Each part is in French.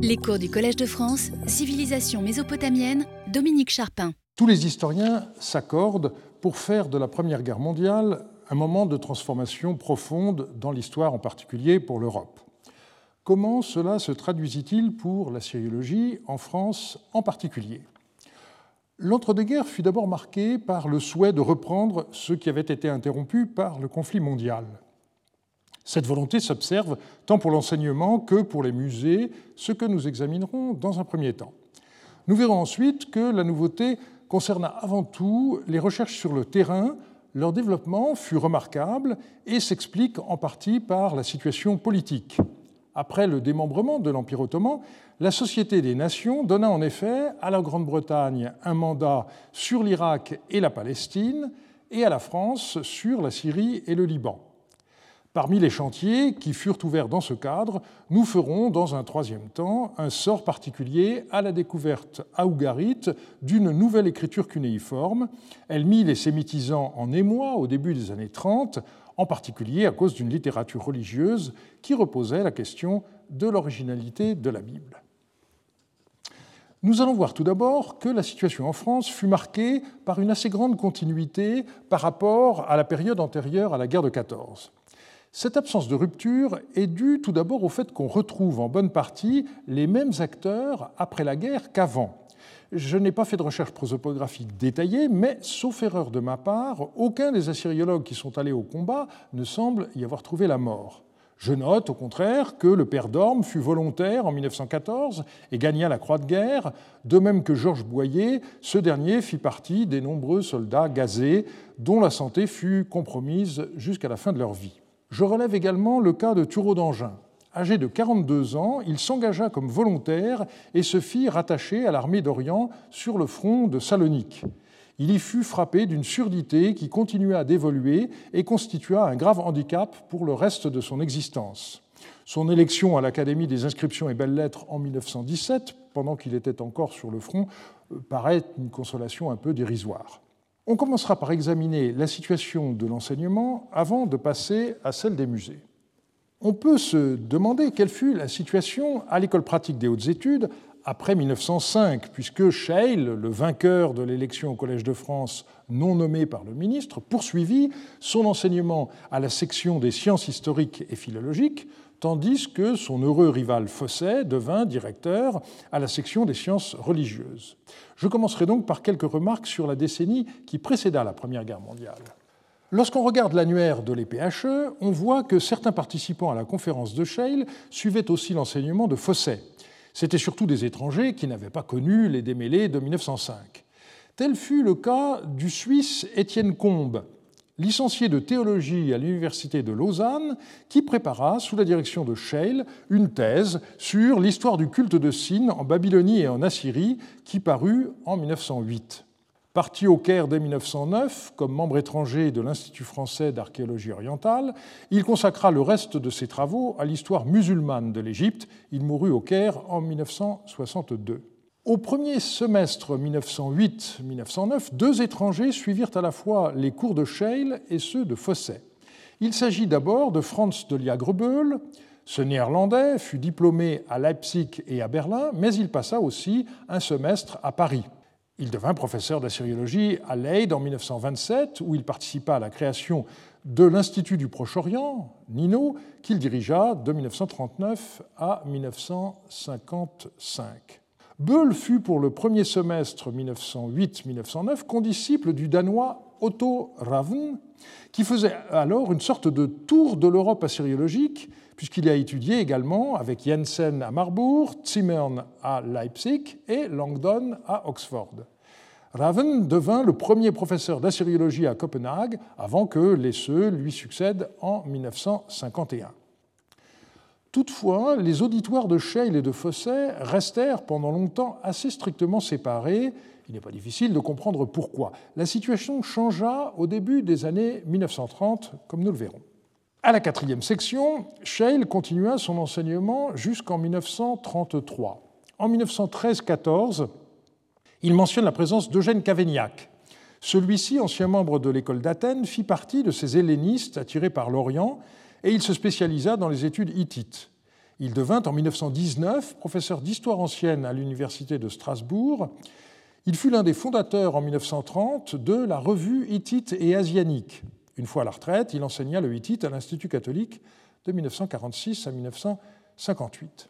Les cours du Collège de France, Civilisation mésopotamienne, Dominique Charpin. Tous les historiens s'accordent pour faire de la Première Guerre mondiale un moment de transformation profonde dans l'histoire, en particulier pour l'Europe. Comment cela se traduisit-il pour la syriologie en France en particulier? L'entre-deux-guerres fut d'abord marqué par le souhait de reprendre ce qui avait été interrompu par le conflit mondial. Cette volonté s'observe tant pour l'enseignement que pour les musées, ce que nous examinerons dans un premier temps. Nous verrons ensuite que la nouveauté concerna avant tout les recherches sur le terrain. Leur développement fut remarquable et s'explique en partie par la situation politique. Après le démembrement de l'Empire ottoman, la Société des Nations donna en effet à la Grande-Bretagne un mandat sur l'Irak et la Palestine et à la France sur la Syrie et le Liban. Parmi les chantiers qui furent ouverts dans ce cadre, nous ferons dans un troisième temps un sort particulier à la découverte à Ougarit d'une nouvelle écriture cunéiforme. Elle mit les sémitisants en émoi au début des années 30, en particulier à cause d'une littérature religieuse qui reposait la question de l'originalité de la Bible. Nous allons voir tout d'abord que la situation en France fut marquée par une assez grande continuité par rapport à la période antérieure à la guerre de 14. Cette absence de rupture est due tout d'abord au fait qu'on retrouve en bonne partie les mêmes acteurs après la guerre qu'avant. Je n'ai pas fait de recherche prosopographique détaillée, mais sauf erreur de ma part, aucun des assyriologues qui sont allés au combat ne semble y avoir trouvé la mort. Je note au contraire que le père d'Orme fut volontaire en 1914 et gagna la croix de guerre, de même que Georges Boyer, ce dernier fit partie des nombreux soldats gazés dont la santé fut compromise jusqu'à la fin de leur vie. Je relève également le cas de Thureau d'Angin. Âgé de 42 ans, il s'engagea comme volontaire et se fit rattacher à l'armée d'Orient sur le front de Salonique. Il y fut frappé d'une surdité qui continua d'évoluer et constitua un grave handicap pour le reste de son existence. Son élection à l'Académie des inscriptions et belles-lettres en 1917, pendant qu'il était encore sur le front, euh, paraît une consolation un peu dérisoire. On commencera par examiner la situation de l'enseignement avant de passer à celle des musées. On peut se demander quelle fut la situation à l'école pratique des hautes études après 1905, puisque Scheil, le vainqueur de l'élection au Collège de France non nommé par le ministre, poursuivit son enseignement à la section des sciences historiques et philologiques, tandis que son heureux rival Fosset devint directeur à la section des sciences religieuses. Je commencerai donc par quelques remarques sur la décennie qui précéda la Première Guerre mondiale. Lorsqu'on regarde l'annuaire de l'EPHE, on voit que certains participants à la conférence de Scheil suivaient aussi l'enseignement de Fosset. C'étaient surtout des étrangers qui n'avaient pas connu les démêlés de 1905. Tel fut le cas du Suisse Étienne Combes, licencié de théologie à l'Université de Lausanne, qui prépara, sous la direction de Scheil, une thèse sur l'histoire du culte de Sin en Babylonie et en Assyrie, qui parut en 1908. Parti au Caire dès 1909 comme membre étranger de l'Institut français d'archéologie orientale, il consacra le reste de ses travaux à l'histoire musulmane de l'Égypte. Il mourut au Caire en 1962. Au premier semestre 1908-1909, deux étrangers suivirent à la fois les cours de Scheil et ceux de Fosset. Il s'agit d'abord de Franz de Liagreböhl. Ce néerlandais fut diplômé à Leipzig et à Berlin, mais il passa aussi un semestre à Paris. Il devint professeur d'assyriologie à Leyde en 1927, où il participa à la création de l'Institut du Proche-Orient, NINO, qu'il dirigea de 1939 à 1955. Böll fut pour le premier semestre 1908-1909 condisciple du danois Otto Ravn, qui faisait alors une sorte de tour de l'Europe assyriologique, puisqu'il a étudié également avec Jensen à Marbourg, Zimmern à Leipzig et Langdon à Oxford. Raven devint le premier professeur d'assyriologie à Copenhague avant que les Seux lui succèdent en 1951. Toutefois, les auditoires de Scheil et de Fosset restèrent pendant longtemps assez strictement séparés. Il n'est pas difficile de comprendre pourquoi. La situation changea au début des années 1930, comme nous le verrons. À la quatrième section, Scheil continua son enseignement jusqu'en 1933. En 1913-14, il mentionne la présence d'Eugène Cavaignac. Celui-ci, ancien membre de l'école d'Athènes, fit partie de ces hellénistes attirés par l'Orient et il se spécialisa dans les études hittites. Il devint en 1919 professeur d'histoire ancienne à l'Université de Strasbourg. Il fut l'un des fondateurs en 1930 de la revue hittite et asianique. Une fois à la retraite, il enseigna le hittite à l'Institut catholique de 1946 à 1958.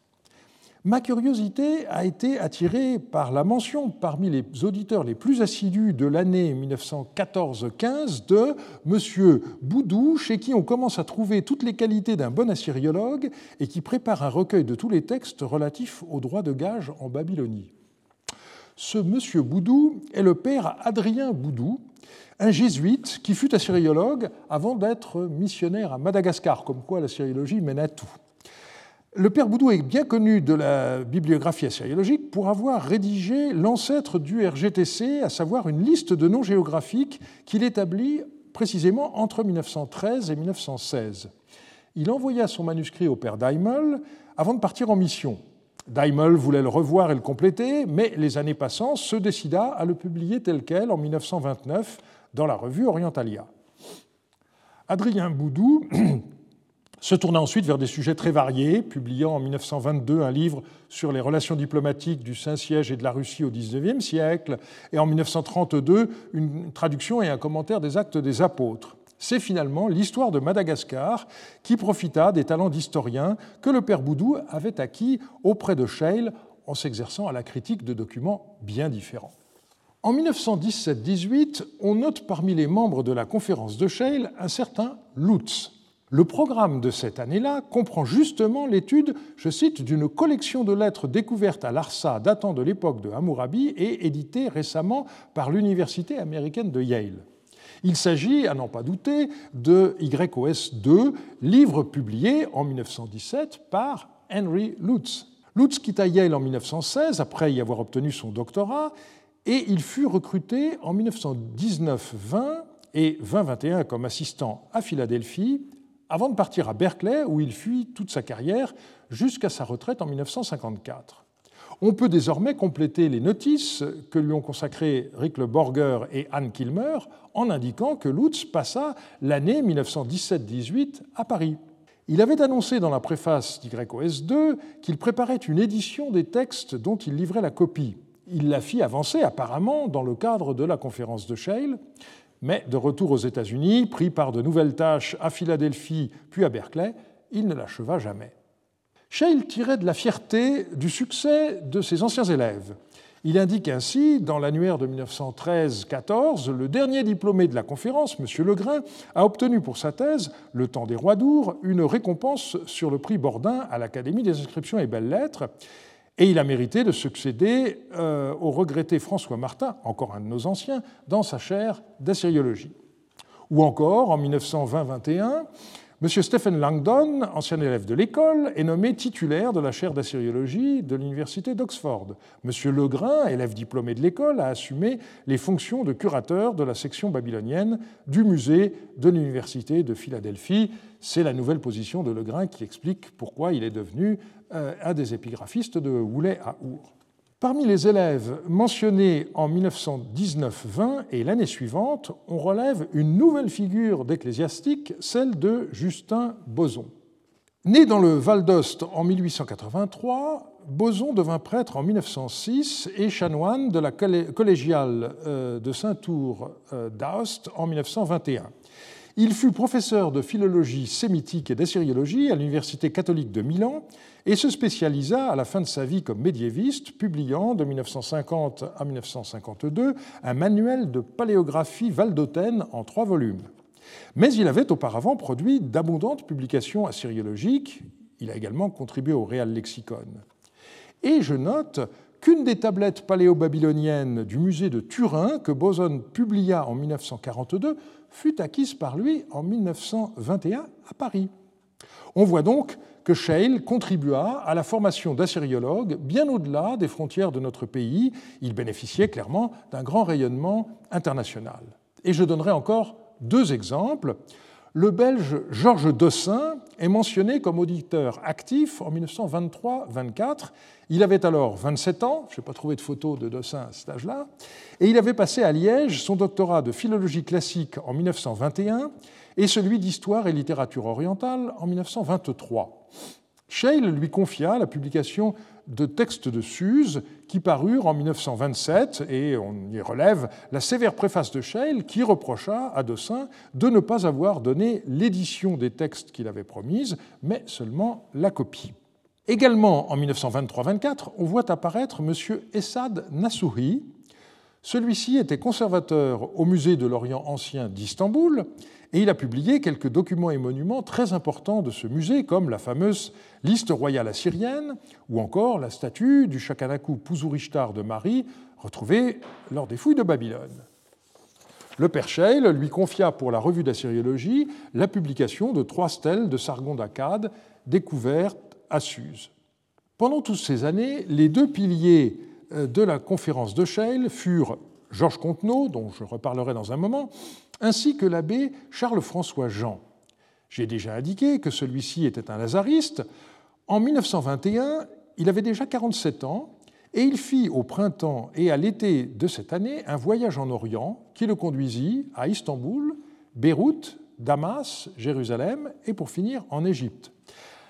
Ma curiosité a été attirée par la mention parmi les auditeurs les plus assidus de l'année 1914-15 de M. Boudou, chez qui on commence à trouver toutes les qualités d'un bon assyriologue et qui prépare un recueil de tous les textes relatifs aux droits de gage en Babylonie. Ce M. Boudou est le père Adrien Boudou, un jésuite qui fut assyriologue avant d'être missionnaire à Madagascar, comme quoi la mène à tout. Le père Boudou est bien connu de la bibliographie assyriologique pour avoir rédigé l'ancêtre du RGTC, à savoir une liste de noms géographiques qu'il établit précisément entre 1913 et 1916. Il envoya son manuscrit au père Daimel avant de partir en mission. Daimel voulait le revoir et le compléter, mais les années passant, se décida à le publier tel quel en 1929 dans la revue Orientalia. Adrien Boudou se tourna ensuite vers des sujets très variés, publiant en 1922 un livre sur les relations diplomatiques du Saint-Siège et de la Russie au XIXe siècle, et en 1932 une traduction et un commentaire des actes des apôtres. C'est finalement l'histoire de Madagascar qui profita des talents d'historien que le père Boudou avait acquis auprès de Scheil en s'exerçant à la critique de documents bien différents. En 1917-18, on note parmi les membres de la conférence de Scheil un certain Lutz, le programme de cette année-là comprend justement l'étude, je cite, d'une collection de lettres découvertes à Larsa datant de l'époque de Hammurabi et éditées récemment par l'Université américaine de Yale. Il s'agit, à n'en pas douter, de YOS 2, livre publié en 1917 par Henry Lutz. Lutz quitta Yale en 1916 après y avoir obtenu son doctorat et il fut recruté en 1919-20 et 2021 comme assistant à Philadelphie avant de partir à Berkeley, où il fuit toute sa carrière jusqu'à sa retraite en 1954. On peut désormais compléter les notices que lui ont consacrées Rick Le Borger et Anne Kilmer en indiquant que Lutz passa l'année 1917-18 à Paris. Il avait annoncé dans la préface d'YOS 2 qu'il préparait une édition des textes dont il livrait la copie. Il la fit avancer apparemment dans le cadre de la conférence de Scheil, mais de retour aux États-Unis, pris par de nouvelles tâches à Philadelphie puis à Berkeley, il ne l'acheva jamais. Scheil tirait de la fierté du succès de ses anciens élèves. Il indique ainsi, dans l'annuaire de 1913-14, le dernier diplômé de la conférence, M. Legrain, a obtenu pour sa thèse, Le temps des rois d'Our, une récompense sur le prix Bordin à l'Académie des inscriptions et belles-lettres, et il a mérité de succéder euh, au regretté François Martin, encore un de nos anciens, dans sa chaire d'assyriologie. Ou encore, en 1920-21, M. Stephen Langdon, ancien élève de l'école, est nommé titulaire de la chaire d'assyriologie de l'Université d'Oxford. M. Legrain, élève diplômé de l'école, a assumé les fonctions de curateur de la section babylonienne du musée de l'Université de Philadelphie. C'est la nouvelle position de Legrain qui explique pourquoi il est devenu euh, un des épigraphistes de Woulet à Our. Parmi les élèves mentionnés en 1919-20 et l'année suivante, on relève une nouvelle figure d'ecclésiastique, celle de Justin Boson. Né dans le Val d'Ost en 1883, Boson devint prêtre en 1906 et chanoine de la collégiale euh, de Saint-Tour euh, d'Aoste en 1921. Il fut professeur de philologie sémitique et d'assyriologie à l'Université catholique de Milan et se spécialisa à la fin de sa vie comme médiéviste, publiant de 1950 à 1952 un manuel de paléographie valdôtaine en trois volumes. Mais il avait auparavant produit d'abondantes publications assyriologiques. Il a également contribué au Real Lexicon. Et je note qu'une des tablettes paléo-babyloniennes du musée de Turin, que Boson publia en 1942, fut acquise par lui en 1921 à Paris. On voit donc que Scheil contribua à la formation d'assyriologues bien au-delà des frontières de notre pays. Il bénéficiait clairement d'un grand rayonnement international. Et je donnerai encore deux exemples. Le Belge Georges Dossin est mentionné comme auditeur actif en 1923-24. Il avait alors 27 ans, je n'ai pas trouvé de photo de Dossin à cet âge-là, et il avait passé à Liège son doctorat de philologie classique en 1921 et celui d'histoire et littérature orientale en 1923. Scheil lui confia la publication de textes de Suse qui parurent en 1927, et on y relève la sévère préface de Scheil qui reprocha à Dossin de ne pas avoir donné l'édition des textes qu'il avait promise, mais seulement la copie. Également en 1923-24, on voit apparaître M. Essad Nassouhi. Celui-ci était conservateur au musée de l'Orient ancien d'Istanbul et il a publié quelques documents et monuments très importants de ce musée, comme la fameuse liste royale assyrienne ou encore la statue du Shakanaku Puzurishtar de Marie, retrouvée lors des fouilles de Babylone. Le père Scheil lui confia pour la revue d'assyriologie la publication de trois stèles de Sargon d'Akkad découvertes à Suse. Pendant toutes ces années, les deux piliers euh, de la conférence de Scheil furent Georges Contenot, dont je reparlerai dans un moment, ainsi que l'abbé Charles-François Jean. J'ai déjà indiqué que celui-ci était un lazariste. En 1921, il avait déjà 47 ans et il fit au printemps et à l'été de cette année un voyage en Orient qui le conduisit à Istanbul, Beyrouth, Damas, Jérusalem et pour finir en Égypte.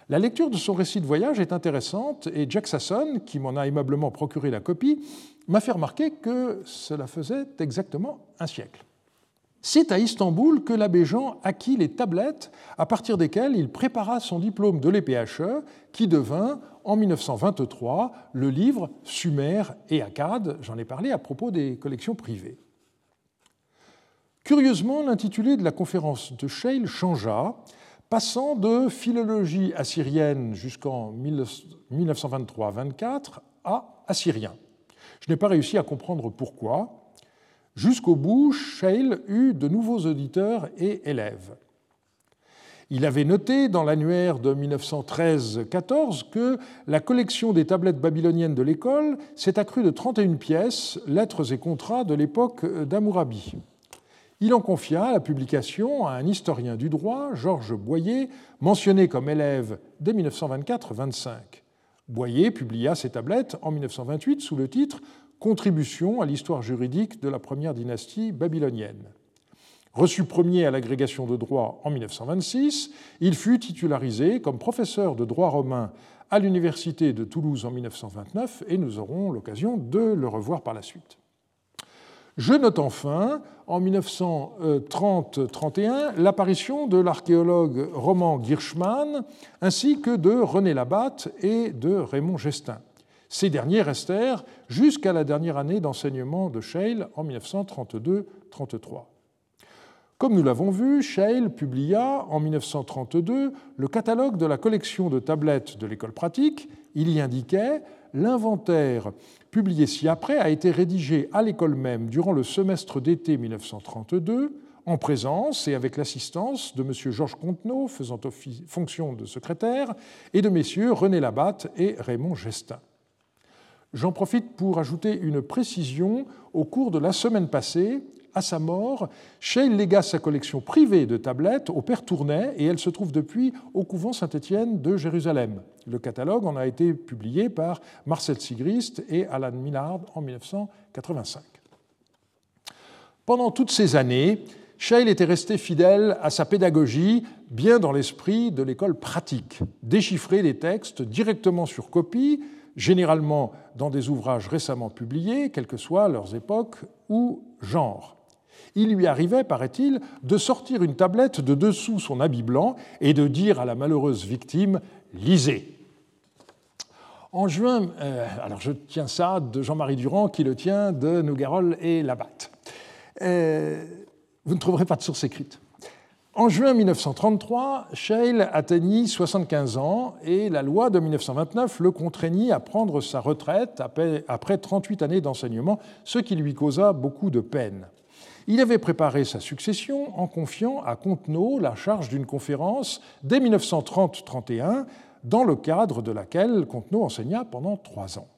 La lecture de son récit de voyage est intéressante et Jack Sasson, qui m'en a aimablement procuré la copie, m'a fait remarquer que cela faisait exactement un siècle. C'est à Istanbul que l'abbé Jean acquit les tablettes à partir desquelles il prépara son diplôme de l'EPHE, qui devint en 1923 le livre Sumer et Akkad. J'en ai parlé à propos des collections privées. Curieusement, l'intitulé de la conférence de Scheil changea, passant de philologie assyrienne jusqu'en 1923-24 à assyrien. Je n'ai pas réussi à comprendre pourquoi, Jusqu'au bout, Scheil eut de nouveaux auditeurs et élèves. Il avait noté dans l'annuaire de 1913-14 que la collection des tablettes babyloniennes de l'école s'est accrue de 31 pièces, lettres et contrats de l'époque d'Amourabi. Il en confia la publication à un historien du droit, Georges Boyer, mentionné comme élève dès 1924-25. Boyer publia ces tablettes en 1928 sous le titre Contribution à l'histoire juridique de la première dynastie babylonienne. Reçu premier à l'agrégation de droit en 1926, il fut titularisé comme professeur de droit romain à l'Université de Toulouse en 1929 et nous aurons l'occasion de le revoir par la suite. Je note enfin, en 1930-31, l'apparition de l'archéologue roman Girschmann ainsi que de René Labatte et de Raymond Gestin. Ces derniers restèrent jusqu'à la dernière année d'enseignement de Scheil en 1932-33. Comme nous l'avons vu, Scheil publia en 1932 le catalogue de la collection de tablettes de l'école pratique. Il y indiquait L'inventaire, publié ci-après, a été rédigé à l'école même durant le semestre d'été 1932, en présence et avec l'assistance de M. Georges Contenot, faisant fonction de secrétaire, et de messieurs René Labatte et Raymond Gestin. J'en profite pour ajouter une précision. Au cours de la semaine passée, à sa mort, Scheil légua sa collection privée de tablettes au père Tournai et elle se trouve depuis au couvent Saint-Étienne de Jérusalem. Le catalogue en a été publié par Marcel Sigrist et Alan Millard en 1985. Pendant toutes ces années, Scheil était resté fidèle à sa pédagogie, bien dans l'esprit de l'école pratique. Déchiffrer les textes directement sur copie, généralement dans des ouvrages récemment publiés, quelles que soient leurs époques ou genres. Il lui arrivait, paraît-il, de sortir une tablette de dessous son habit blanc et de dire à la malheureuse victime Lisez. En juin, euh, alors je tiens ça de Jean-Marie Durand qui le tient de Nougarol et Labatte. Euh, vous ne trouverez pas de source écrite. En juin 1933, Scheil atteignit 75 ans et la loi de 1929 le contraignit à prendre sa retraite après 38 années d'enseignement, ce qui lui causa beaucoup de peine. Il avait préparé sa succession en confiant à Contenot la charge d'une conférence dès 1930-31, dans le cadre de laquelle Contenot enseigna pendant trois ans.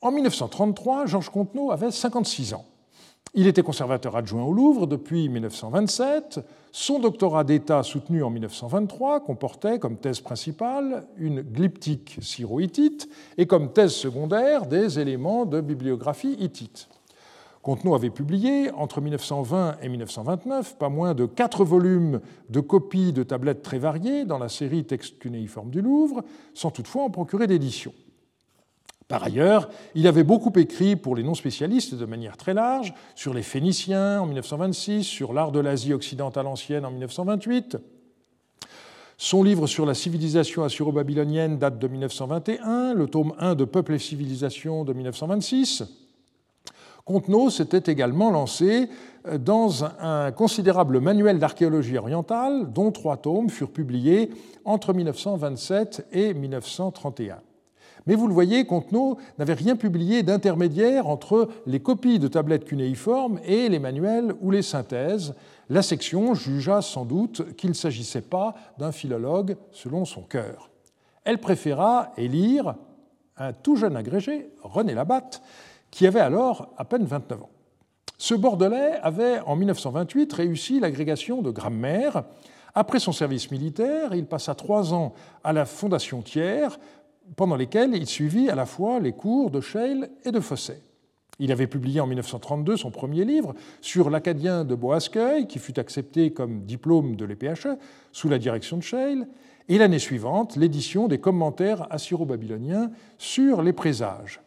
En 1933, Georges Contenot avait 56 ans. Il était conservateur adjoint au Louvre depuis 1927. Son doctorat d'État soutenu en 1923 comportait comme thèse principale une glyptique syro-hittite et comme thèse secondaire des éléments de bibliographie hittite. Contenot avait publié, entre 1920 et 1929, pas moins de quatre volumes de copies de tablettes très variées dans la série Textes cunéiformes du Louvre, sans toutefois en procurer d'édition. Par ailleurs, il avait beaucoup écrit pour les non-spécialistes de manière très large, sur les Phéniciens en 1926, sur l'art de l'Asie occidentale ancienne en 1928. Son livre sur la civilisation assyro-babylonienne date de 1921, le tome 1 de Peuple et civilisation de 1926. Contenot s'était également lancé dans un considérable manuel d'archéologie orientale, dont trois tomes furent publiés entre 1927 et 1931. Mais vous le voyez, Contenot n'avait rien publié d'intermédiaire entre les copies de tablettes cunéiformes et les manuels ou les synthèses. La section jugea sans doute qu'il ne s'agissait pas d'un philologue selon son cœur. Elle préféra élire un tout jeune agrégé, René Labatte, qui avait alors à peine 29 ans. Ce Bordelais avait, en 1928, réussi l'agrégation de grammaire. Après son service militaire, il passa trois ans à la Fondation Thiers, pendant lesquels il suivit à la fois les cours de Scheil et de Fosset. Il avait publié en 1932 son premier livre sur l'acadien de Boasqueuil, qui fut accepté comme diplôme de l'EPHE sous la direction de Scheil, et l'année suivante, l'édition des commentaires assyro-babyloniens sur les présages.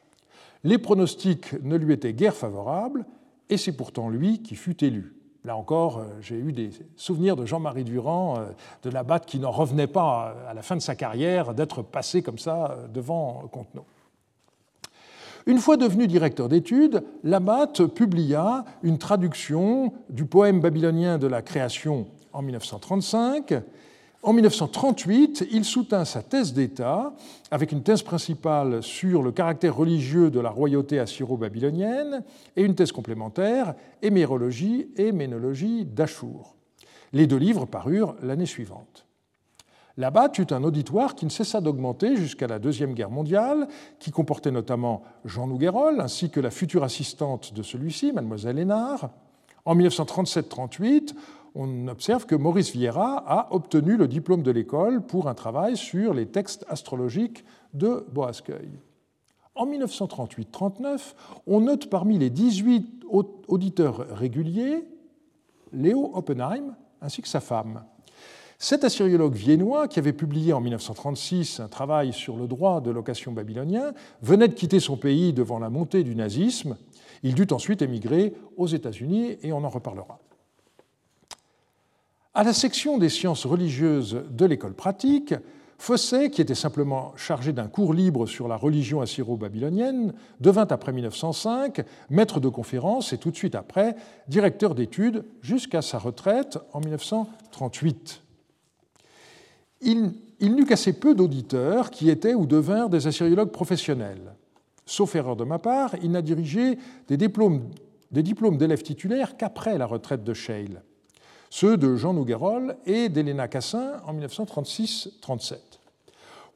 Les pronostics ne lui étaient guère favorables, et c'est pourtant lui qui fut élu. Là encore, euh, j'ai eu des souvenirs de Jean-Marie Durand, euh, de Labatte, qui n'en revenait pas à la fin de sa carrière d'être passé comme ça euh, devant Contenot. Une fois devenu directeur d'études, Labatte publia une traduction du poème babylonien de la création en 1935 en 1938, il soutint sa thèse d'État avec une thèse principale sur le caractère religieux de la royauté assyro-babylonienne et une thèse complémentaire, Hémérologie et Ménologie d'Achour. Les deux livres parurent l'année suivante. Là-bas, eut un auditoire qui ne cessa d'augmenter jusqu'à la Deuxième Guerre mondiale, qui comportait notamment Jean Nouguerol, ainsi que la future assistante de celui-ci, mademoiselle Hénard. En 1937-38, on observe que Maurice Vieira a obtenu le diplôme de l'école pour un travail sur les textes astrologiques de Boasqueuil. En 1938-39, on note parmi les 18 auditeurs réguliers Léo Oppenheim ainsi que sa femme. Cet assyriologue viennois, qui avait publié en 1936 un travail sur le droit de location babylonien, venait de quitter son pays devant la montée du nazisme. Il dut ensuite émigrer aux États-Unis et on en reparlera. À la section des sciences religieuses de l'école pratique, Fosset, qui était simplement chargé d'un cours libre sur la religion assyro-babylonienne, devint après 1905 maître de conférence et tout de suite après directeur d'études jusqu'à sa retraite en 1938. Il, n'eut qu'assez peu d'auditeurs qui étaient ou devinrent des assyriologues professionnels. Sauf erreur de ma part, il n'a dirigé des diplômes d'élèves titulaires qu'après la retraite de Scheil ceux de Jean Nouguerol et d'Héléna Cassin en 1936-37.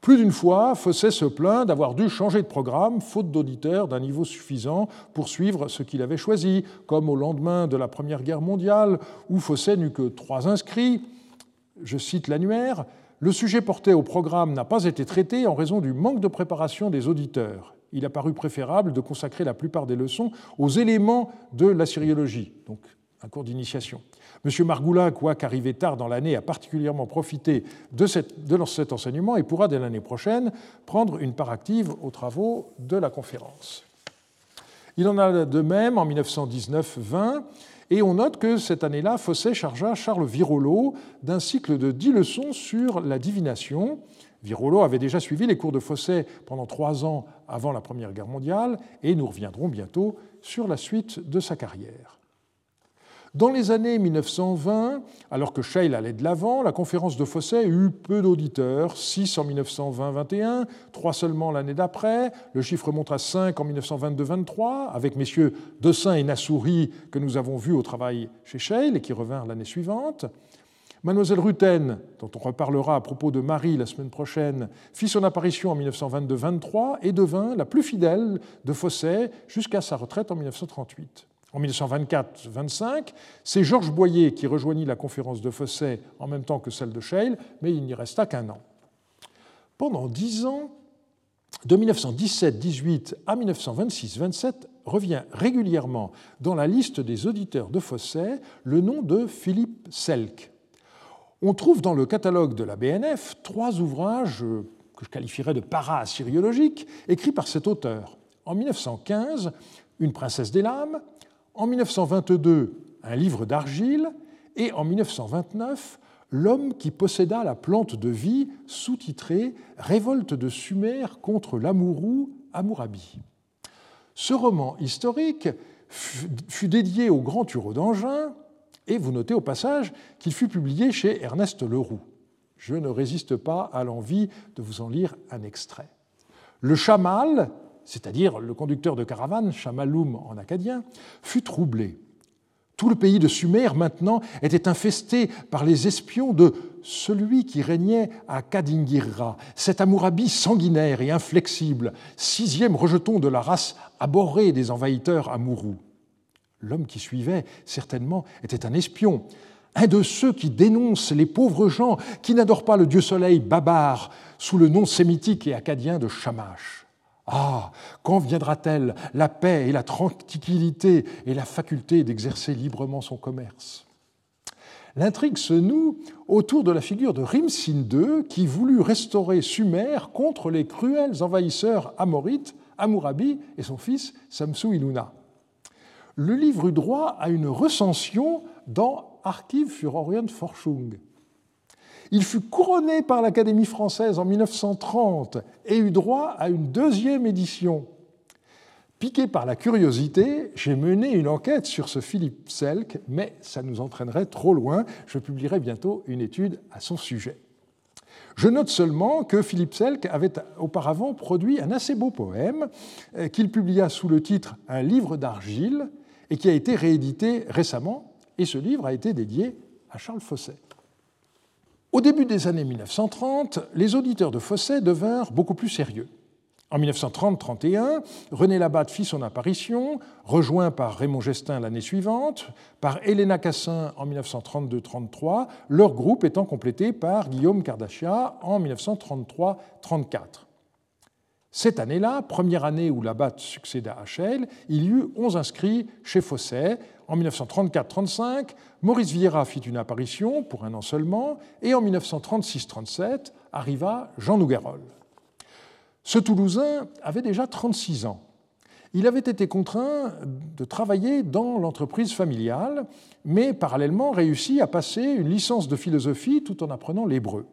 Plus d'une fois, Fosset se plaint d'avoir dû changer de programme, faute d'auditeurs d'un niveau suffisant pour suivre ce qu'il avait choisi, comme au lendemain de la Première Guerre mondiale, où Fosset n'eut que trois inscrits. Je cite l'annuaire Le sujet porté au programme n'a pas été traité en raison du manque de préparation des auditeurs. Il a paru préférable de consacrer la plupart des leçons aux éléments de la syriologie, donc un cours d'initiation. M. Margoulin, quoique arrivé tard dans l'année, a particulièrement profité de, cet enseignement et pourra, dès l'année prochaine, prendre une part active aux travaux de la conférence. Il en a de même en 1919-20, et on note que cette année-là, Fosset chargea Charles Virolo d'un cycle de dix leçons sur la divination. Virolo avait déjà suivi les cours de Fosset pendant trois ans avant la Première Guerre mondiale, et nous reviendrons bientôt sur la suite de sa carrière. Dans les années 1920, alors que Scheil allait de l'avant, la conférence de Fosset eut peu d'auditeurs, 6 en 1920-21, 3 seulement l'année d'après, le chiffre monte à 5 en 1922-23, avec messieurs Dessin et Nassouri que nous avons vus au travail chez Scheil et qui revinrent l'année suivante. Mademoiselle Rutten, dont on reparlera à propos de Marie la semaine prochaine, fit son apparition en 1922-23 et devint la plus fidèle de Fosset jusqu'à sa retraite en 1938. En 1924-25, c'est Georges Boyer qui rejoignit la conférence de Fosset en même temps que celle de Scheil, mais il n'y resta qu'un an. Pendant dix ans, de 1917-18 à 1926-27, revient régulièrement dans la liste des auditeurs de Fosset le nom de Philippe Selk. On trouve dans le catalogue de la BNF trois ouvrages que je qualifierais de para-assyriologiques écrits par cet auteur. En 1915, Une princesse des lames, en 1922, Un livre d'argile, et en 1929, L'homme qui posséda la plante de vie, sous-titré Révolte de Sumer contre l'Amourou, Amourabi. Ce roman historique fut dédié au grand Turo d'Angin, et vous notez au passage qu'il fut publié chez Ernest Leroux. Je ne résiste pas à l'envie de vous en lire un extrait. Le chamal, c'est-à-dire le conducteur de caravane, chamaloum en acadien, fut troublé. Tout le pays de Sumer, maintenant, était infesté par les espions de celui qui régnait à Kadingirra, cet Amourabi sanguinaire et inflexible, sixième rejeton de la race abhorrée des envahisseurs amourous. L'homme qui suivait, certainement, était un espion, un de ceux qui dénoncent les pauvres gens qui n'adorent pas le dieu soleil Babar sous le nom sémitique et acadien de Shamash. Ah, quand viendra-t-elle la paix et la tranquillité et la faculté d'exercer librement son commerce? L'intrigue se noue autour de la figure de Rimsin II qui voulut restaurer Sumer contre les cruels envahisseurs amorites, Amourabi et son fils Samsu Iluna. Le livre eut droit à une recension dans Archiv für Orient-Forschung, il fut couronné par l'Académie française en 1930 et eut droit à une deuxième édition. Piqué par la curiosité, j'ai mené une enquête sur ce Philippe Selk, mais ça nous entraînerait trop loin. Je publierai bientôt une étude à son sujet. Je note seulement que Philippe Selk avait auparavant produit un assez beau poème euh, qu'il publia sous le titre Un livre d'argile et qui a été réédité récemment. Et ce livre a été dédié à Charles Fosset. Au début des années 1930, les auditeurs de Fosset devinrent beaucoup plus sérieux. En 1930-31, René Labatte fit son apparition, rejoint par Raymond Gestin l'année suivante, par Helena Cassin en 1932-33, leur groupe étant complété par Guillaume Kardashia en 1933-34. Cette année-là, première année où Labatte succéda à Schell, il y eut 11 inscrits chez Fosset, en 1934-35, Maurice Vieira fit une apparition pour un an seulement, et en 1936-37 arriva Jean Nouguerol. Ce Toulousain avait déjà 36 ans. Il avait été contraint de travailler dans l'entreprise familiale, mais parallèlement réussit à passer une licence de philosophie tout en apprenant l'hébreu.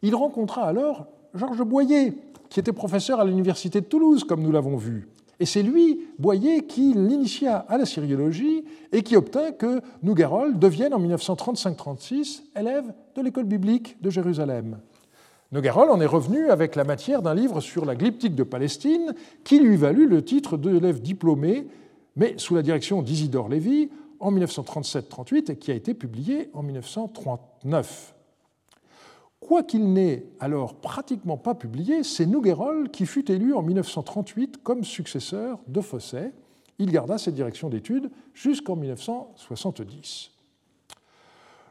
Il rencontra alors Georges Boyer, qui était professeur à l'université de Toulouse, comme nous l'avons vu, et c'est lui, Boyer, qui l'initia à la syriologie et qui obtint que Nougarol devienne en 1935-36 élève de l'école biblique de Jérusalem. Nougarol en est revenu avec la matière d'un livre sur la glyptique de Palestine qui lui valut le titre d'élève diplômé, mais sous la direction d'Isidore Lévy en 1937-38 et qui a été publié en 1939. Quoiqu'il n'ait alors pratiquement pas publié, c'est Nouguerol qui fut élu en 1938 comme successeur de Fosset. Il garda cette direction d'études jusqu'en 1970.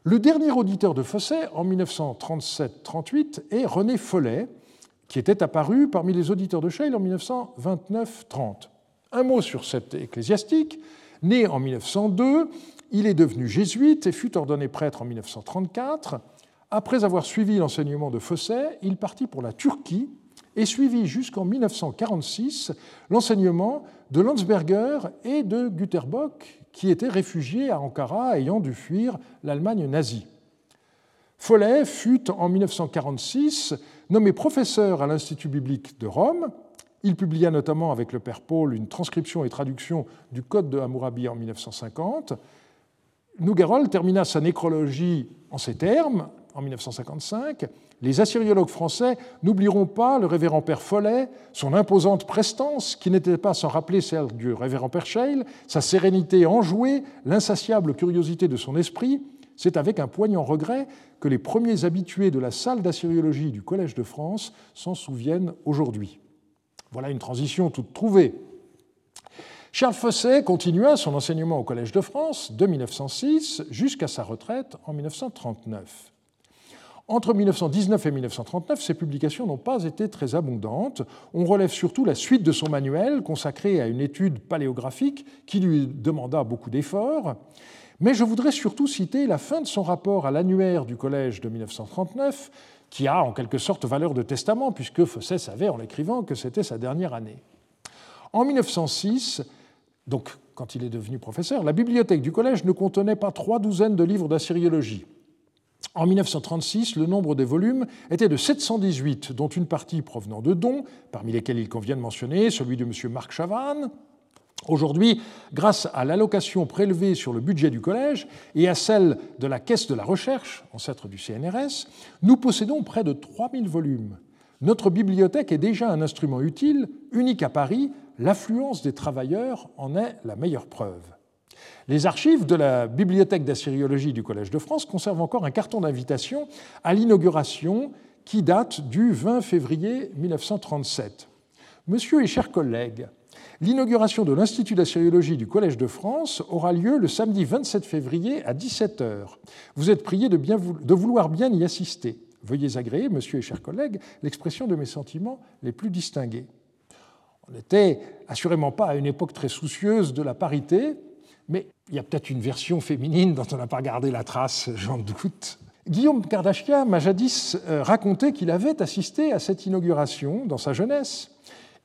Le dernier auditeur de Fosset en 1937-38 est René Follet, qui était apparu parmi les auditeurs de Scheil en 1929-30. Un mot sur cet ecclésiastique. Né en 1902, il est devenu jésuite et fut ordonné prêtre en 1934. Après avoir suivi l'enseignement de Fosset, il partit pour la Turquie et suivit jusqu'en 1946 l'enseignement de Landsberger et de Güterbock, qui étaient réfugiés à Ankara ayant dû fuir l'Allemagne nazie. Follet fut en 1946 nommé professeur à l'Institut biblique de Rome. Il publia notamment avec le père Paul une transcription et traduction du Code de Hammurabi en 1950. Nouguerol termina sa nécrologie en ces termes en 1955, les assyriologues français n'oublieront pas le révérend père Follet, son imposante prestance, qui n'était pas sans rappeler celle du révérend père Scheil, sa sérénité enjouée, l'insatiable curiosité de son esprit. C'est avec un poignant regret que les premiers habitués de la salle d'assyriologie du Collège de France s'en souviennent aujourd'hui. Voilà une transition toute trouvée. Charles Fosset continua son enseignement au Collège de France de 1906 jusqu'à sa retraite en 1939. Entre 1919 et 1939, ses publications n'ont pas été très abondantes. On relève surtout la suite de son manuel consacré à une étude paléographique qui lui demanda beaucoup d'efforts. Mais je voudrais surtout citer la fin de son rapport à l'annuaire du Collège de 1939, qui a en quelque sorte valeur de testament, puisque Fosset savait en l'écrivant que c'était sa dernière année. En 1906, donc quand il est devenu professeur, la bibliothèque du collège ne contenait pas trois douzaines de livres d'assyriologie. En 1936, le nombre des volumes était de 718, dont une partie provenant de dons, parmi lesquels il convient de mentionner celui de M. Marc Chavannes. Aujourd'hui, grâce à l'allocation prélevée sur le budget du collège et à celle de la Caisse de la Recherche, ancêtre du CNRS, nous possédons près de 3000 volumes. Notre bibliothèque est déjà un instrument utile, unique à Paris, l'affluence des travailleurs en est la meilleure preuve. Les archives de la bibliothèque d'assyriologie du Collège de France conservent encore un carton d'invitation à l'inauguration qui date du 20 février 1937. Monsieur et chers collègues, l'inauguration de l'Institut d'assyriologie du Collège de France aura lieu le samedi 27 février à 17h. Vous êtes priés de, de vouloir bien y assister. Veuillez agréer, monsieur et chers collègues, l'expression de mes sentiments les plus distingués. On n'était assurément pas à une époque très soucieuse de la parité, mais il y a peut-être une version féminine dont on n'a pas gardé la trace, j'en doute. Guillaume Kardashian m'a jadis euh, raconté qu'il avait assisté à cette inauguration dans sa jeunesse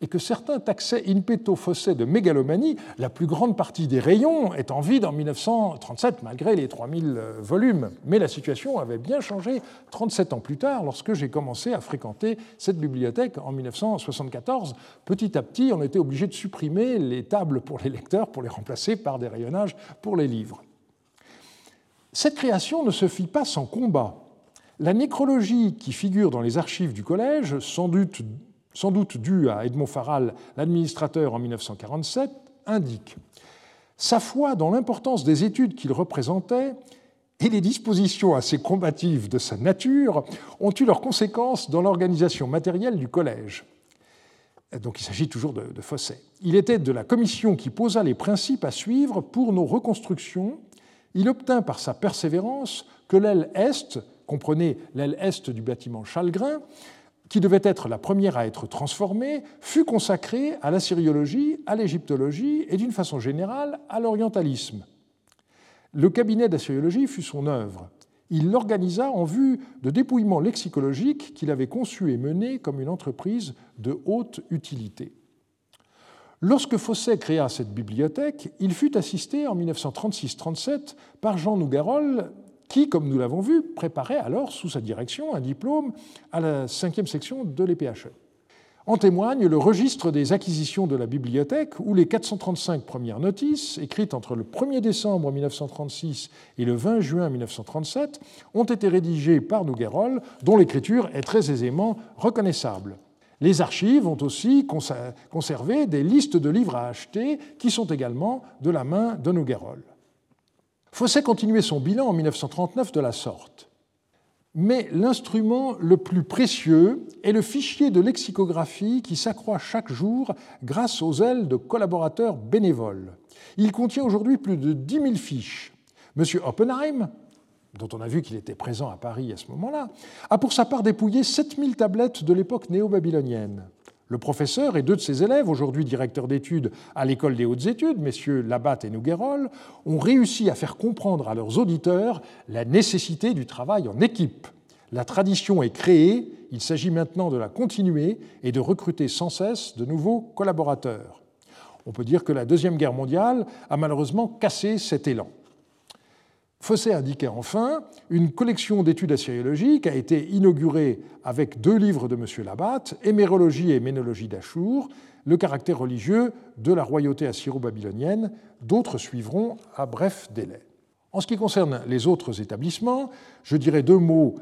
et que certains taxaient in petto fossé de mégalomanie, la plus grande partie des rayons étant vide en 1937 malgré les 3000 euh, volumes. Mais la situation avait bien changé 37 ans plus tard lorsque j'ai commencé à fréquenter cette bibliothèque en 1974. Petit à petit, on était obligé de supprimer les tables pour les lecteurs pour les remplacer par des rayonnages pour les livres. Cette création ne se fit pas sans combat. La nécrologie qui figure dans les archives du collège, sans doute sans doute dû à Edmond Farral, l'administrateur en 1947, indique Sa foi dans l'importance des études qu'il représentait et les dispositions assez combatives de sa nature ont eu leurs conséquences dans l'organisation matérielle du collège. Donc il s'agit toujours de, de Fosset. Il était de la commission qui posa les principes à suivre pour nos reconstructions. Il obtint par sa persévérance que l'aile est, comprenez l'aile est du bâtiment Chalgrin, qui devait être la première à être transformée, fut consacrée à la syriologie, à l'égyptologie et d'une façon générale à l'orientalisme. Le cabinet d'assyriologie fut son œuvre. Il l'organisa en vue de dépouillements lexicologiques qu'il avait conçus et menés comme une entreprise de haute utilité. Lorsque Fosset créa cette bibliothèque, il fut assisté en 1936-37 par Jean Nougarol, qui, comme nous l'avons vu, préparait alors sous sa direction un diplôme à la cinquième section de l'EPHE. En témoigne le registre des acquisitions de la bibliothèque où les 435 premières notices, écrites entre le 1er décembre 1936 et le 20 juin 1937, ont été rédigées par Nouguerol, dont l'écriture est très aisément reconnaissable. Les archives ont aussi conservé des listes de livres à acheter qui sont également de la main de Nouguerol. Fosset continuait son bilan en 1939 de la sorte. Mais l'instrument le plus précieux est le fichier de lexicographie qui s'accroît chaque jour grâce aux ailes de collaborateurs bénévoles. Il contient aujourd'hui plus de 10 000 fiches. M. Oppenheim, dont on a vu qu'il était présent à Paris à ce moment-là, a pour sa part dépouillé 7000 tablettes de l'époque néo-babylonienne. Le professeur et deux de ses élèves, aujourd'hui directeurs d'études à l'école des hautes études, messieurs Labatte et Nouguerol, ont réussi à faire comprendre à leurs auditeurs la nécessité du travail en équipe. La tradition est créée, il s'agit maintenant de la continuer et de recruter sans cesse de nouveaux collaborateurs. On peut dire que la Deuxième Guerre mondiale a malheureusement cassé cet élan. Fosset indiquait enfin une collection d'études assyriologiques a été inaugurée avec deux livres de M. Labatte, Hémérologie et Ménologie d'Achour, le caractère religieux de la royauté assyro-babylonienne. D'autres suivront à bref délai. En ce qui concerne les autres établissements, je dirais deux mots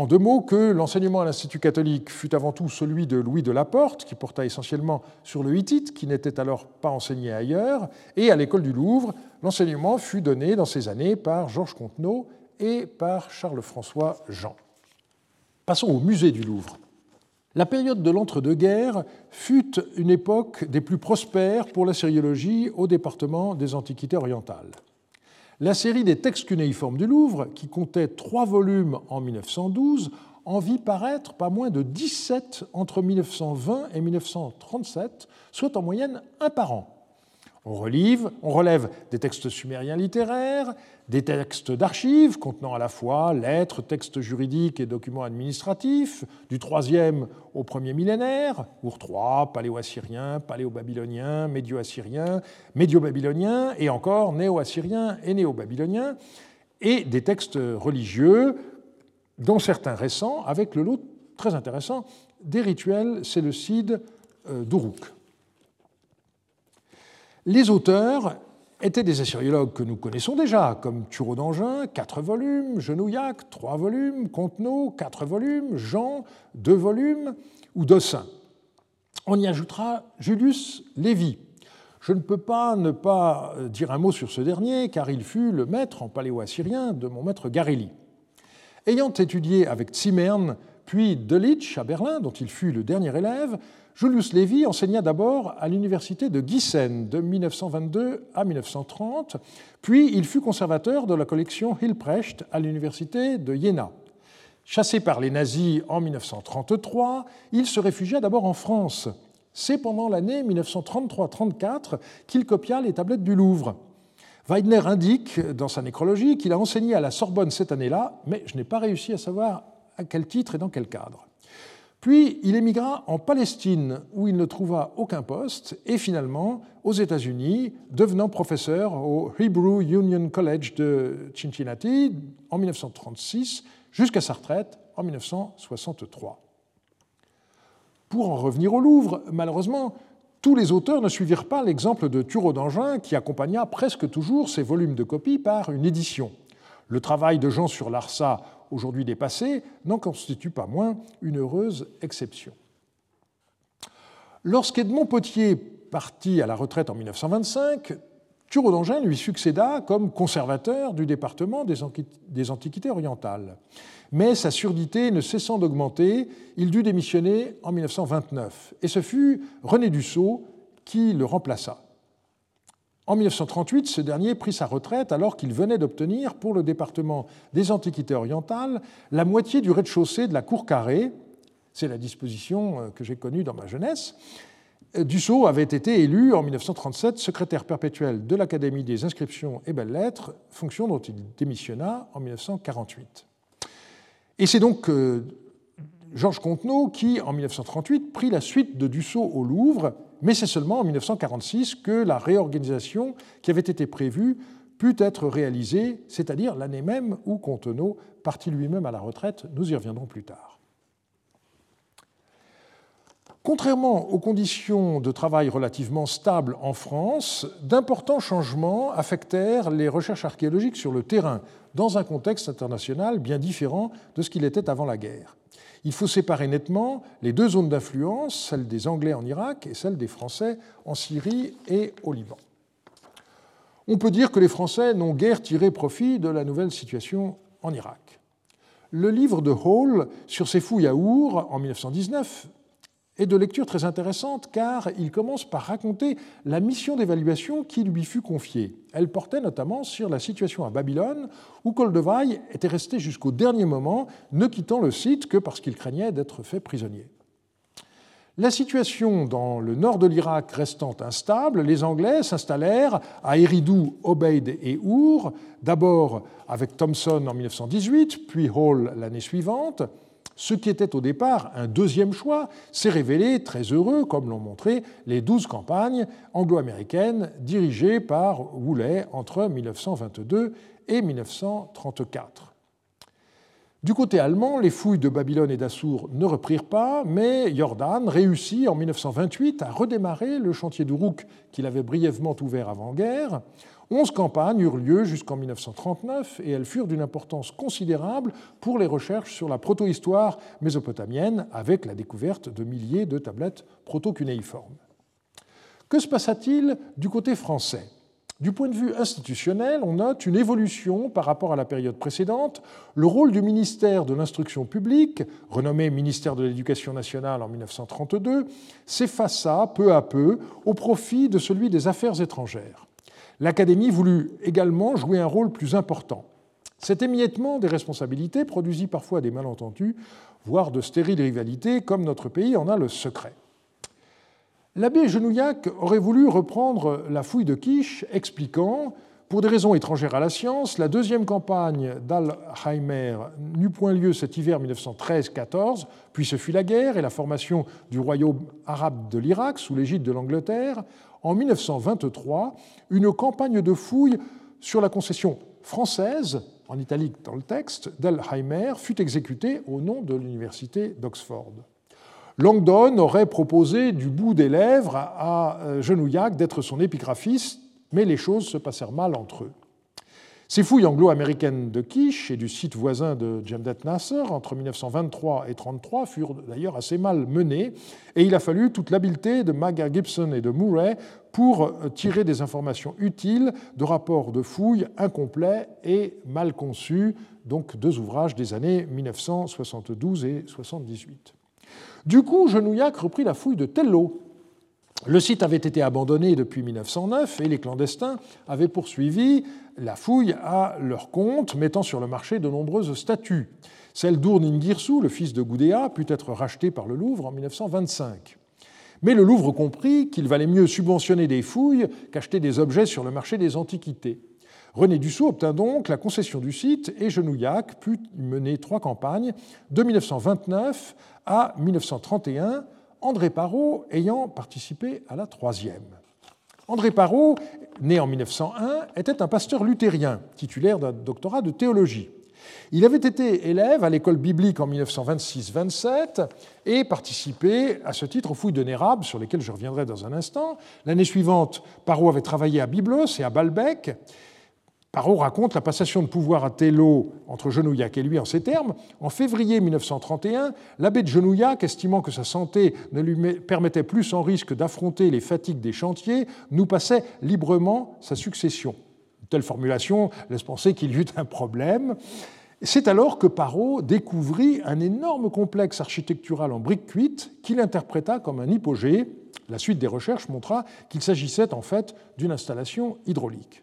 en deux mots que l'enseignement à l'Institut catholique fut avant tout celui de Louis de Laporte, qui porta essentiellement sur le hittite, qui n'était alors pas enseigné ailleurs, et à l'école du Louvre, l'enseignement fut donné dans ces années par Georges Contenot et par Charles-François Jean. Passons au musée du Louvre. La période de l'entre-deux-guerres fut une époque des plus prospères pour la sériologie au département des antiquités orientales. La série des textes cunéiformes du Louvre, qui comptait trois volumes en 1912, en vit paraître pas moins de 17 entre 1920 et 1937, soit en moyenne un par an. On, relève des textes sumériens littéraires, des textes d'archives contenant à la fois lettres, textes juridiques et documents administratifs, du troisième au premier millénaire, Our III, paléo-assyrien, paléo-babylonien, médio-assyrien, médio-babylonien, et encore néo-assyrien et néo-babylonien, et des textes religieux, dont certains récents, avec le lot très intéressant des rituels séleucides euh, d'Uruk. Les auteurs étaient des assyriologues que nous connaissons déjà, comme Thureau d'Angin, 4 volumes, Genouillac, 3 volumes, Contenot, 4 volumes, Jean, 2 volumes, ou Dossin. On y ajoutera Julius Lévy. Je ne peux pas ne pas dire un mot sur ce dernier, car il fut le maître en paléo-assyrien de mon maître Garelli. Ayant étudié avec Zimmern, puis Delitzsch à Berlin, dont il fut le dernier élève, Julius Lévy enseigna d'abord à l'université de Gießen de 1922 à 1930, puis il fut conservateur de la collection Hilprecht à l'université de Jena. Chassé par les nazis en 1933, il se réfugia d'abord en France. C'est pendant l'année 1933-34 qu'il copia les tablettes du Louvre. Weidner indique dans sa nécrologie qu'il a enseigné à la Sorbonne cette année-là, mais je n'ai pas réussi à savoir à quel titre et dans quel cadre. Puis il émigra en Palestine, où il ne trouva aucun poste, et finalement aux États-Unis, devenant professeur au Hebrew Union College de Cincinnati en 1936, jusqu'à sa retraite en 1963. Pour en revenir au Louvre, malheureusement, tous les auteurs ne suivirent pas l'exemple de Thureau d'Angin, qui accompagna presque toujours ses volumes de copies par une édition. Le travail de Jean sur l'Arsa aujourd'hui dépassé, n'en constitue pas moins une heureuse exception. Lorsqu'Edmond Potier partit à la retraite en 1925, Thureau d'Angin lui succéda comme conservateur du département des Antiquités orientales. Mais sa surdité ne cessant d'augmenter, il dut démissionner en 1929, et ce fut René Dussault qui le remplaça. En 1938, ce dernier prit sa retraite alors qu'il venait d'obtenir pour le département des Antiquités orientales la moitié du rez-de-chaussée de la cour carrée. C'est la disposition euh, que j'ai connue dans ma jeunesse. Euh, Dussault avait été élu en 1937 secrétaire perpétuel de l'Académie des inscriptions et belles-lettres, fonction dont il démissionna en 1948. Et c'est donc euh, Georges Contenot qui, en 1938, prit la suite de Dussault au Louvre mais c'est seulement en 1946 que la réorganisation qui avait été prévue put être réalisée, c'est-à-dire l'année même où Contenot partit lui-même à la retraite. Nous y reviendrons plus tard. Contrairement aux conditions de travail relativement stables en France, d'importants changements affectèrent les recherches archéologiques sur le terrain, dans un contexte international bien différent de ce qu'il était avant la guerre il faut séparer nettement les deux zones d'influence, celle des Anglais en Irak et celle des Français en Syrie et au Liban. On peut dire que les Français n'ont guère tiré profit de la nouvelle situation en Irak. Le livre de Hall sur ses fouilles à en 1919 est de lecture très intéressante car il commence par raconter la mission d'évaluation qui lui fut confiée. Elle portait notamment sur la situation à Babylone où Koldevaï était resté jusqu'au dernier moment, ne quittant le site que parce qu'il craignait d'être fait prisonnier. La situation dans le nord de l'Irak restant instable, les Anglais s'installèrent à Eridou, Obeid et Our, d'abord avec Thompson en 1918, puis Hall l'année suivante. Ce qui était au départ un deuxième choix s'est révélé très heureux, comme l'ont montré les douze campagnes anglo-américaines dirigées par Woolley entre 1922 et 1934. Du côté allemand, les fouilles de Babylone et d'Assur ne reprirent pas, mais Jordan réussit en 1928 à redémarrer le chantier d'Uruk qu'il avait brièvement ouvert avant-guerre. Onze campagnes eurent lieu jusqu'en 1939 et elles furent d'une importance considérable pour les recherches sur la protohistoire mésopotamienne avec la découverte de milliers de tablettes proto-cunéiformes. Que se passa-t-il du côté français? Du point de vue institutionnel, on note une évolution par rapport à la période précédente. Le rôle du ministère de l'Instruction publique, renommé ministère de l'Éducation nationale en 1932, s'effaça peu à peu au profit de celui des Affaires étrangères. l'Académie voulut également jouer un rôle plus important. Cet émiettement des responsabilités produisit parfois des malentendus, voire de stériles rivalités, comme notre pays en a le secret. L'abbé Genouillac aurait voulu reprendre la fouille de Quiche, expliquant pour des raisons étrangères à la science, la deuxième campagne d'Alheimer n'eut point lieu cet hiver 1913-14, puis ce fut la guerre et la formation du royaume arabe de l'Irak sous l'égide de l'Angleterre. En 1923, une campagne de fouilles sur la concession française, en italique dans le texte, d'Alheimer fut exécutée au nom de l'université d'Oxford. Langdon aurait proposé du bout des lèvres à Genouillac d'être son épigraphiste mais les choses se passèrent mal entre eux. Ces fouilles anglo-américaines de Quiche et du site voisin de Jemdet Nasser entre 1923 et 1933 furent d'ailleurs assez mal menées, et il a fallu toute l'habileté de Magga Gibson et de Murray pour euh, tirer des informations utiles de rapports de fouilles incomplets et mal conçus, donc deux ouvrages des années 1972 et 1978. Du coup, Genouillac reprit la fouille de Tello le site avait été abandonné depuis 1909 et les clandestins avaient poursuivi la fouille à leur compte, mettant sur le marché de nombreuses statues. Celle d'Ourningirsu, le fils de Gudea, put être rachetée par le Louvre en 1925. Mais le Louvre comprit qu'il valait mieux subventionner des fouilles qu'acheter des objets sur le marché des antiquités. René Dussault obtint donc la concession du site et Genouillac put mener trois campagnes de 1929 à 1931 André Parot ayant participé à la troisième. André Parot, né en 1901, était un pasteur luthérien, titulaire d'un doctorat de théologie. Il avait été élève à l'école biblique en 1926-27 et participé à ce titre aux fouilles de Nérab, sur lesquelles je reviendrai dans un instant. L'année suivante, Parot avait travaillé à Byblos et à Balbec. Parot raconte la passation de pouvoir à Tello entre Genouillac et lui en ces termes. En février 1931, l'abbé de Genouillac, estimant que sa santé ne lui permettait plus sans risque d'affronter les fatigues des chantiers, nous passait librement sa succession. Une telle formulation laisse penser qu'il y eut un problème. C'est alors que Parot découvrit un énorme complexe architectural en briques cuites qu'il interpréta comme un hypogée. La suite des recherches montra qu'il s'agissait en fait d'une installation hydraulique.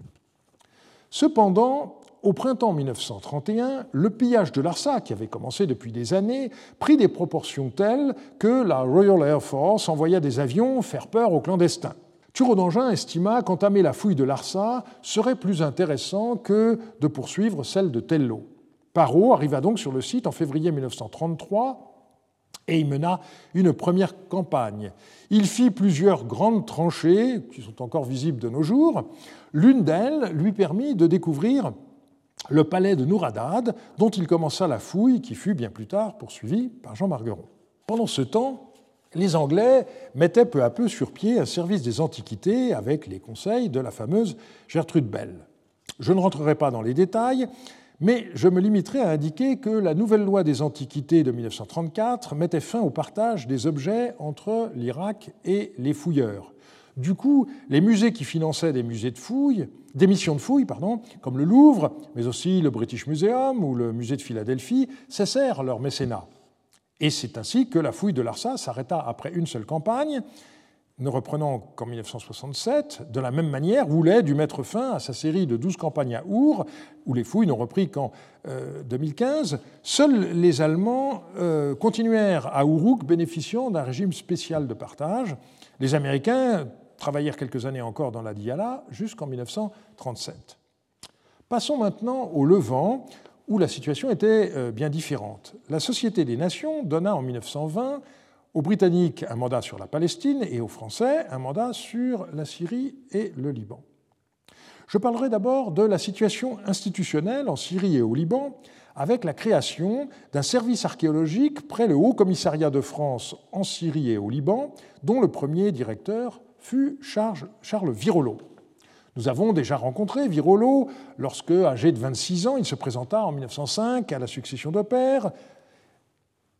Cependant, au printemps 1931, le pillage de Larsa, qui avait commencé depuis des années, prit des proportions telles que la Royal Air Force envoya des avions faire peur aux clandestins. Turodangin estima qu'entamer la fouille de Larsa serait plus intéressant que de poursuivre celle de Tello. Parot arriva donc sur le site en février 1933 et y mena une première campagne. Il fit plusieurs grandes tranchées, qui sont encore visibles de nos jours. L'une d'elles lui permit de découvrir le palais de Nouradad, dont il commença la fouille, qui fut bien plus tard poursuivie par Jean Margueron. Pendant ce temps, les Anglais mettaient peu à peu sur pied un service des antiquités avec les conseils de la fameuse Gertrude Bell. Je ne rentrerai pas dans les détails, mais je me limiterai à indiquer que la nouvelle loi des antiquités de 1934 mettait fin au partage des objets entre l'Irak et les fouilleurs. Du coup, les musées qui finançaient des musées de des missions de fouilles, pardon, comme le Louvre, mais aussi le British Museum ou le musée de Philadelphie, cessèrent leur mécénat. Et c'est ainsi que la fouille de Larsa s'arrêta après une seule campagne, ne reprenant qu'en 1967, de la même manière, voulait du mettre fin à sa série de 12 campagnes à Our, où les fouilles n'ont repris qu'en 2015. Euh, Seuls les Allemands euh, continuèrent à Uruk bénéficiant d'un régime spécial de partage. Les Américains travaillèrent quelques années encore dans la Diyala jusqu'en 1937. Passons maintenant au Levant, où la situation était euh, bien différente. La Société des Nations donna en 1920 aux Britanniques un mandat sur la Palestine et aux Français un mandat sur la Syrie et le Liban. Je parlerai d'abord de la situation institutionnelle en Syrie et au Liban, avec la création d'un service archéologique près le Haut Commissariat de France en Syrie et au Liban, dont le premier directeur fut Charles Virolo. Nous avons déjà rencontré Virolo lorsque, âgé de 26 ans, il se présenta en 1905 à la succession de pères,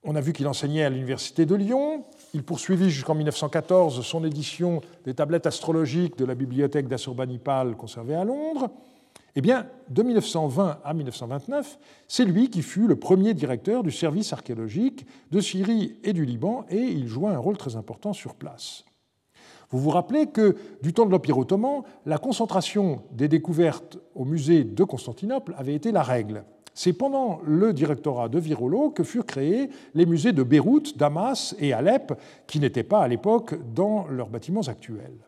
on a vu qu'il enseignait à l'Université de Lyon. Il poursuivit jusqu'en 1914 son édition des tablettes astrologiques de la bibliothèque d'Assurbanipal conservée à Londres. Eh bien, de 1920 à 1929, c'est lui qui fut le premier directeur du service archéologique de Syrie et du Liban, et il joua un rôle très important sur place. Vous vous rappelez que du temps de l'Empire ottoman, la concentration des découvertes au musée de Constantinople avait été la règle. C'est pendant le directorat de Virolo que furent créés les musées de Beyrouth, Damas et Alep, qui n'étaient pas à l'époque dans leurs bâtiments actuels.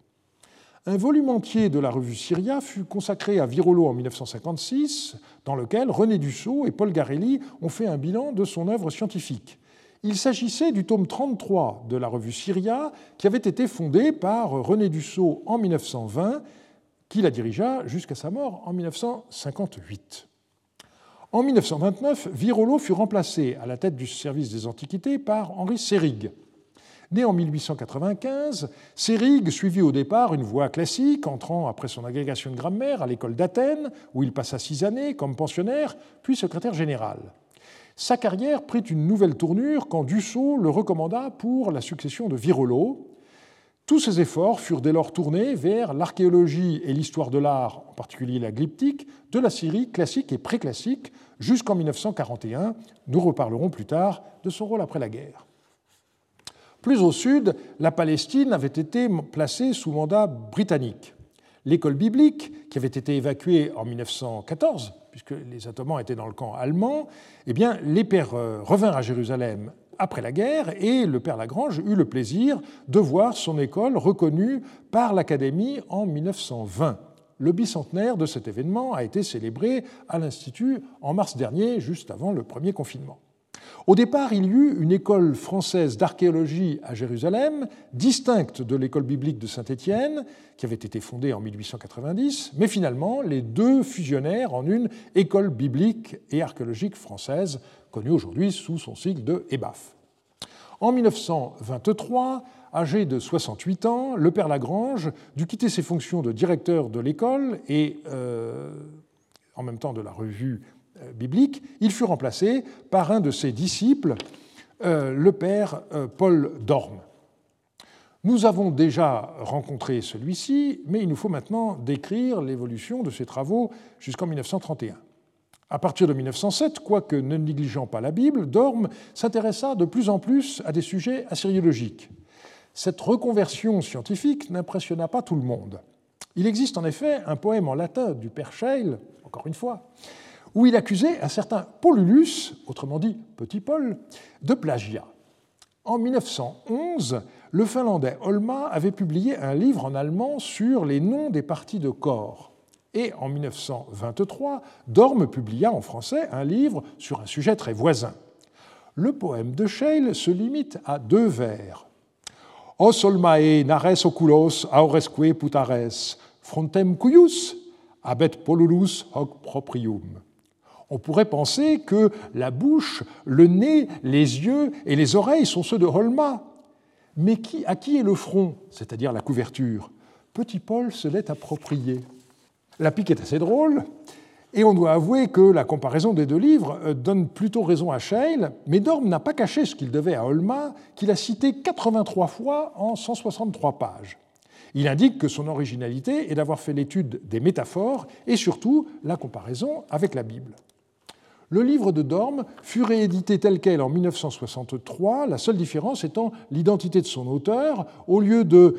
Un volume entier de la revue Syria fut consacré à Virolo en 1956, dans lequel René Dussault et Paul Garelli ont fait un bilan de son œuvre scientifique. Il s'agissait du tome 33 de la revue Syria, qui avait été fondé par René Dussault en 1920, qui la dirigea jusqu'à sa mort en 1958. En 1929, Virolo fut remplacé à la tête du service des Antiquités par Henri Sérig. Né en 1895, Sérig suivit au départ une voie classique, entrant après son agrégation de grammaire à l'école d'Athènes, où il passa six années comme pensionnaire, puis secrétaire général. Sa carrière prit une nouvelle tournure quand Dussault le recommanda pour la succession de Virolo, tous ces efforts furent dès lors tournés vers l'archéologie et l'histoire de l'art, en particulier la glyptique, de la Syrie classique et préclassique, jusqu'en 1941. Nous reparlerons plus tard de son rôle après la guerre. Plus au sud, la Palestine avait été placée sous mandat britannique. L'école biblique, qui avait été évacuée en 1914, puisque les Ottomans étaient dans le camp allemand, eh les pères euh, revinrent à Jérusalem après la guerre et le père Lagrange eut le plaisir de voir son école reconnue par l'Académie en 1920. Le bicentenaire de cet événement a été célébré à l'Institut en mars dernier, juste avant le premier confinement. Au départ, il y eut une école française d'archéologie à Jérusalem, distincte de l'école biblique de Saint-Étienne, qui avait été fondée en 1890, mais finalement, les deux fusionnèrent en une école biblique et archéologique française, connue aujourd'hui sous son sigle de EBAF. En 1923, âgé de 68 ans, le père Lagrange dut quitter ses fonctions de directeur de l'école et euh, en même temps de la revue euh, biblique. Il fut remplacé par un de ses disciples, euh, le père Paul Dorme. Nous avons déjà rencontré celui-ci, mais il nous faut maintenant décrire l'évolution de ses travaux jusqu'en 1931. À partir de 1907, quoique ne négligeant pas la Bible, Dorme s'intéressa de plus en plus à des sujets assyriologiques. Cette reconversion scientifique n'impressionna pas tout le monde. Il existe en effet un poème en latin du père Scheil, encore une fois, où il accusait un certain Paululus, autrement dit Petit Paul, de plagiat. En 1911, le Finlandais Olma avait publié un livre en allemand sur les noms des parties de corps. Et en 1923, Dorme publia en français un livre sur un sujet très voisin. Le poème de Scheil se limite à deux vers. Os olmae nares oculos auresque putares, frontem cuius, abet polulus hoc proprium. On pourrait penser que la bouche, le nez, les yeux et les oreilles sont ceux de Holma. Mais à qui est le front, c'est-à-dire la couverture? Petit Paul se l'est approprié. La pique est assez drôle, et on doit avouer que la comparaison des deux livres euh, donne plutôt raison à Scheil, mais Dorm n'a pas caché ce qu'il devait à Holma, qu'il a cité 83 fois en 163 pages. Il indique que son originalité est d'avoir fait l'étude des métaphores et surtout la comparaison avec la Bible. Le livre de Dorme fut réédité tel quel en 1963, la seule différence étant l'identité de son auteur. Au lieu de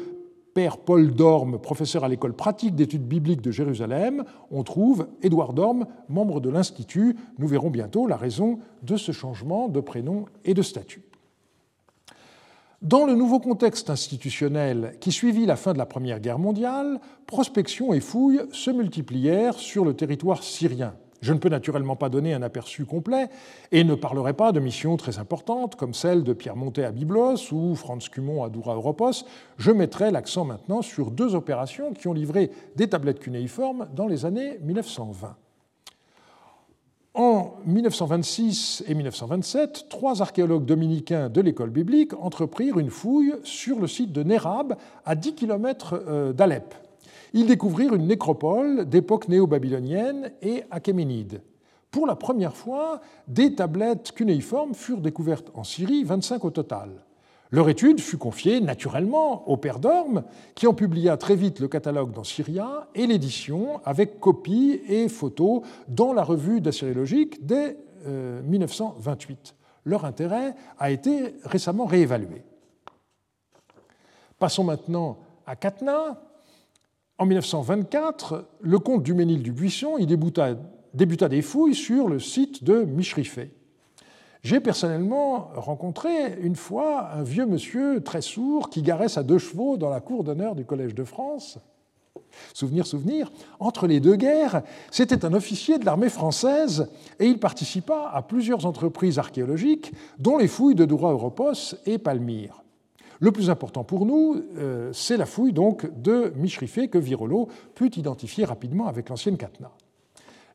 Paul Dorme, professeur à l'école pratique d'études bibliques de Jérusalem, on trouve Édouard Dorme, membre de l'Institut. Nous verrons bientôt la raison de ce changement de prénom et de statut. Dans le nouveau contexte institutionnel qui suivit la fin de la Première Guerre mondiale, prospection et fouilles se multiplièrent sur le territoire syrien. Je ne peux naturellement pas donner un aperçu complet et ne parlerai pas de missions très importantes comme celle de Pierre Montet à Byblos ou Franz Cumont à Doura Europos. Je mettrai l'accent maintenant sur deux opérations qui ont livré des tablettes cunéiformes dans les années 1920. En 1926 et 1927, trois archéologues dominicains de l'école biblique entreprirent une fouille sur le site de Nérab, à 10 km euh, d'Alep, ils découvrirent une nécropole d'époque néo-babylonienne et achéménide. Pour la première fois, des tablettes cunéiformes furent découvertes en Syrie, 25 au total. Leur étude fut confiée naturellement au père d'Orme, qui en publia très vite le catalogue dans Syria et l'édition avec copies et photos dans la revue d'assyriologique dès 1928. Euh, Leur intérêt a été récemment réévalué. Passons maintenant à Catenat. En 1924, le comte Duménil du Buisson débuta, des fouilles sur le site de Micherifay. J'ai personnellement rencontré une fois un vieux monsieur très sourd qui garait sa deux chevaux dans la cour d'honneur du Collège de France. Souvenir, souvenir, entre les deux guerres, c'était un officier de l'armée française et il participa à plusieurs entreprises archéologiques, dont les fouilles de Doura Europos et Palmyre. Le plus important pour nous, euh, c'est la fouille donc de Michrifé que Virolo put identifier rapidement avec l'ancienne Katna.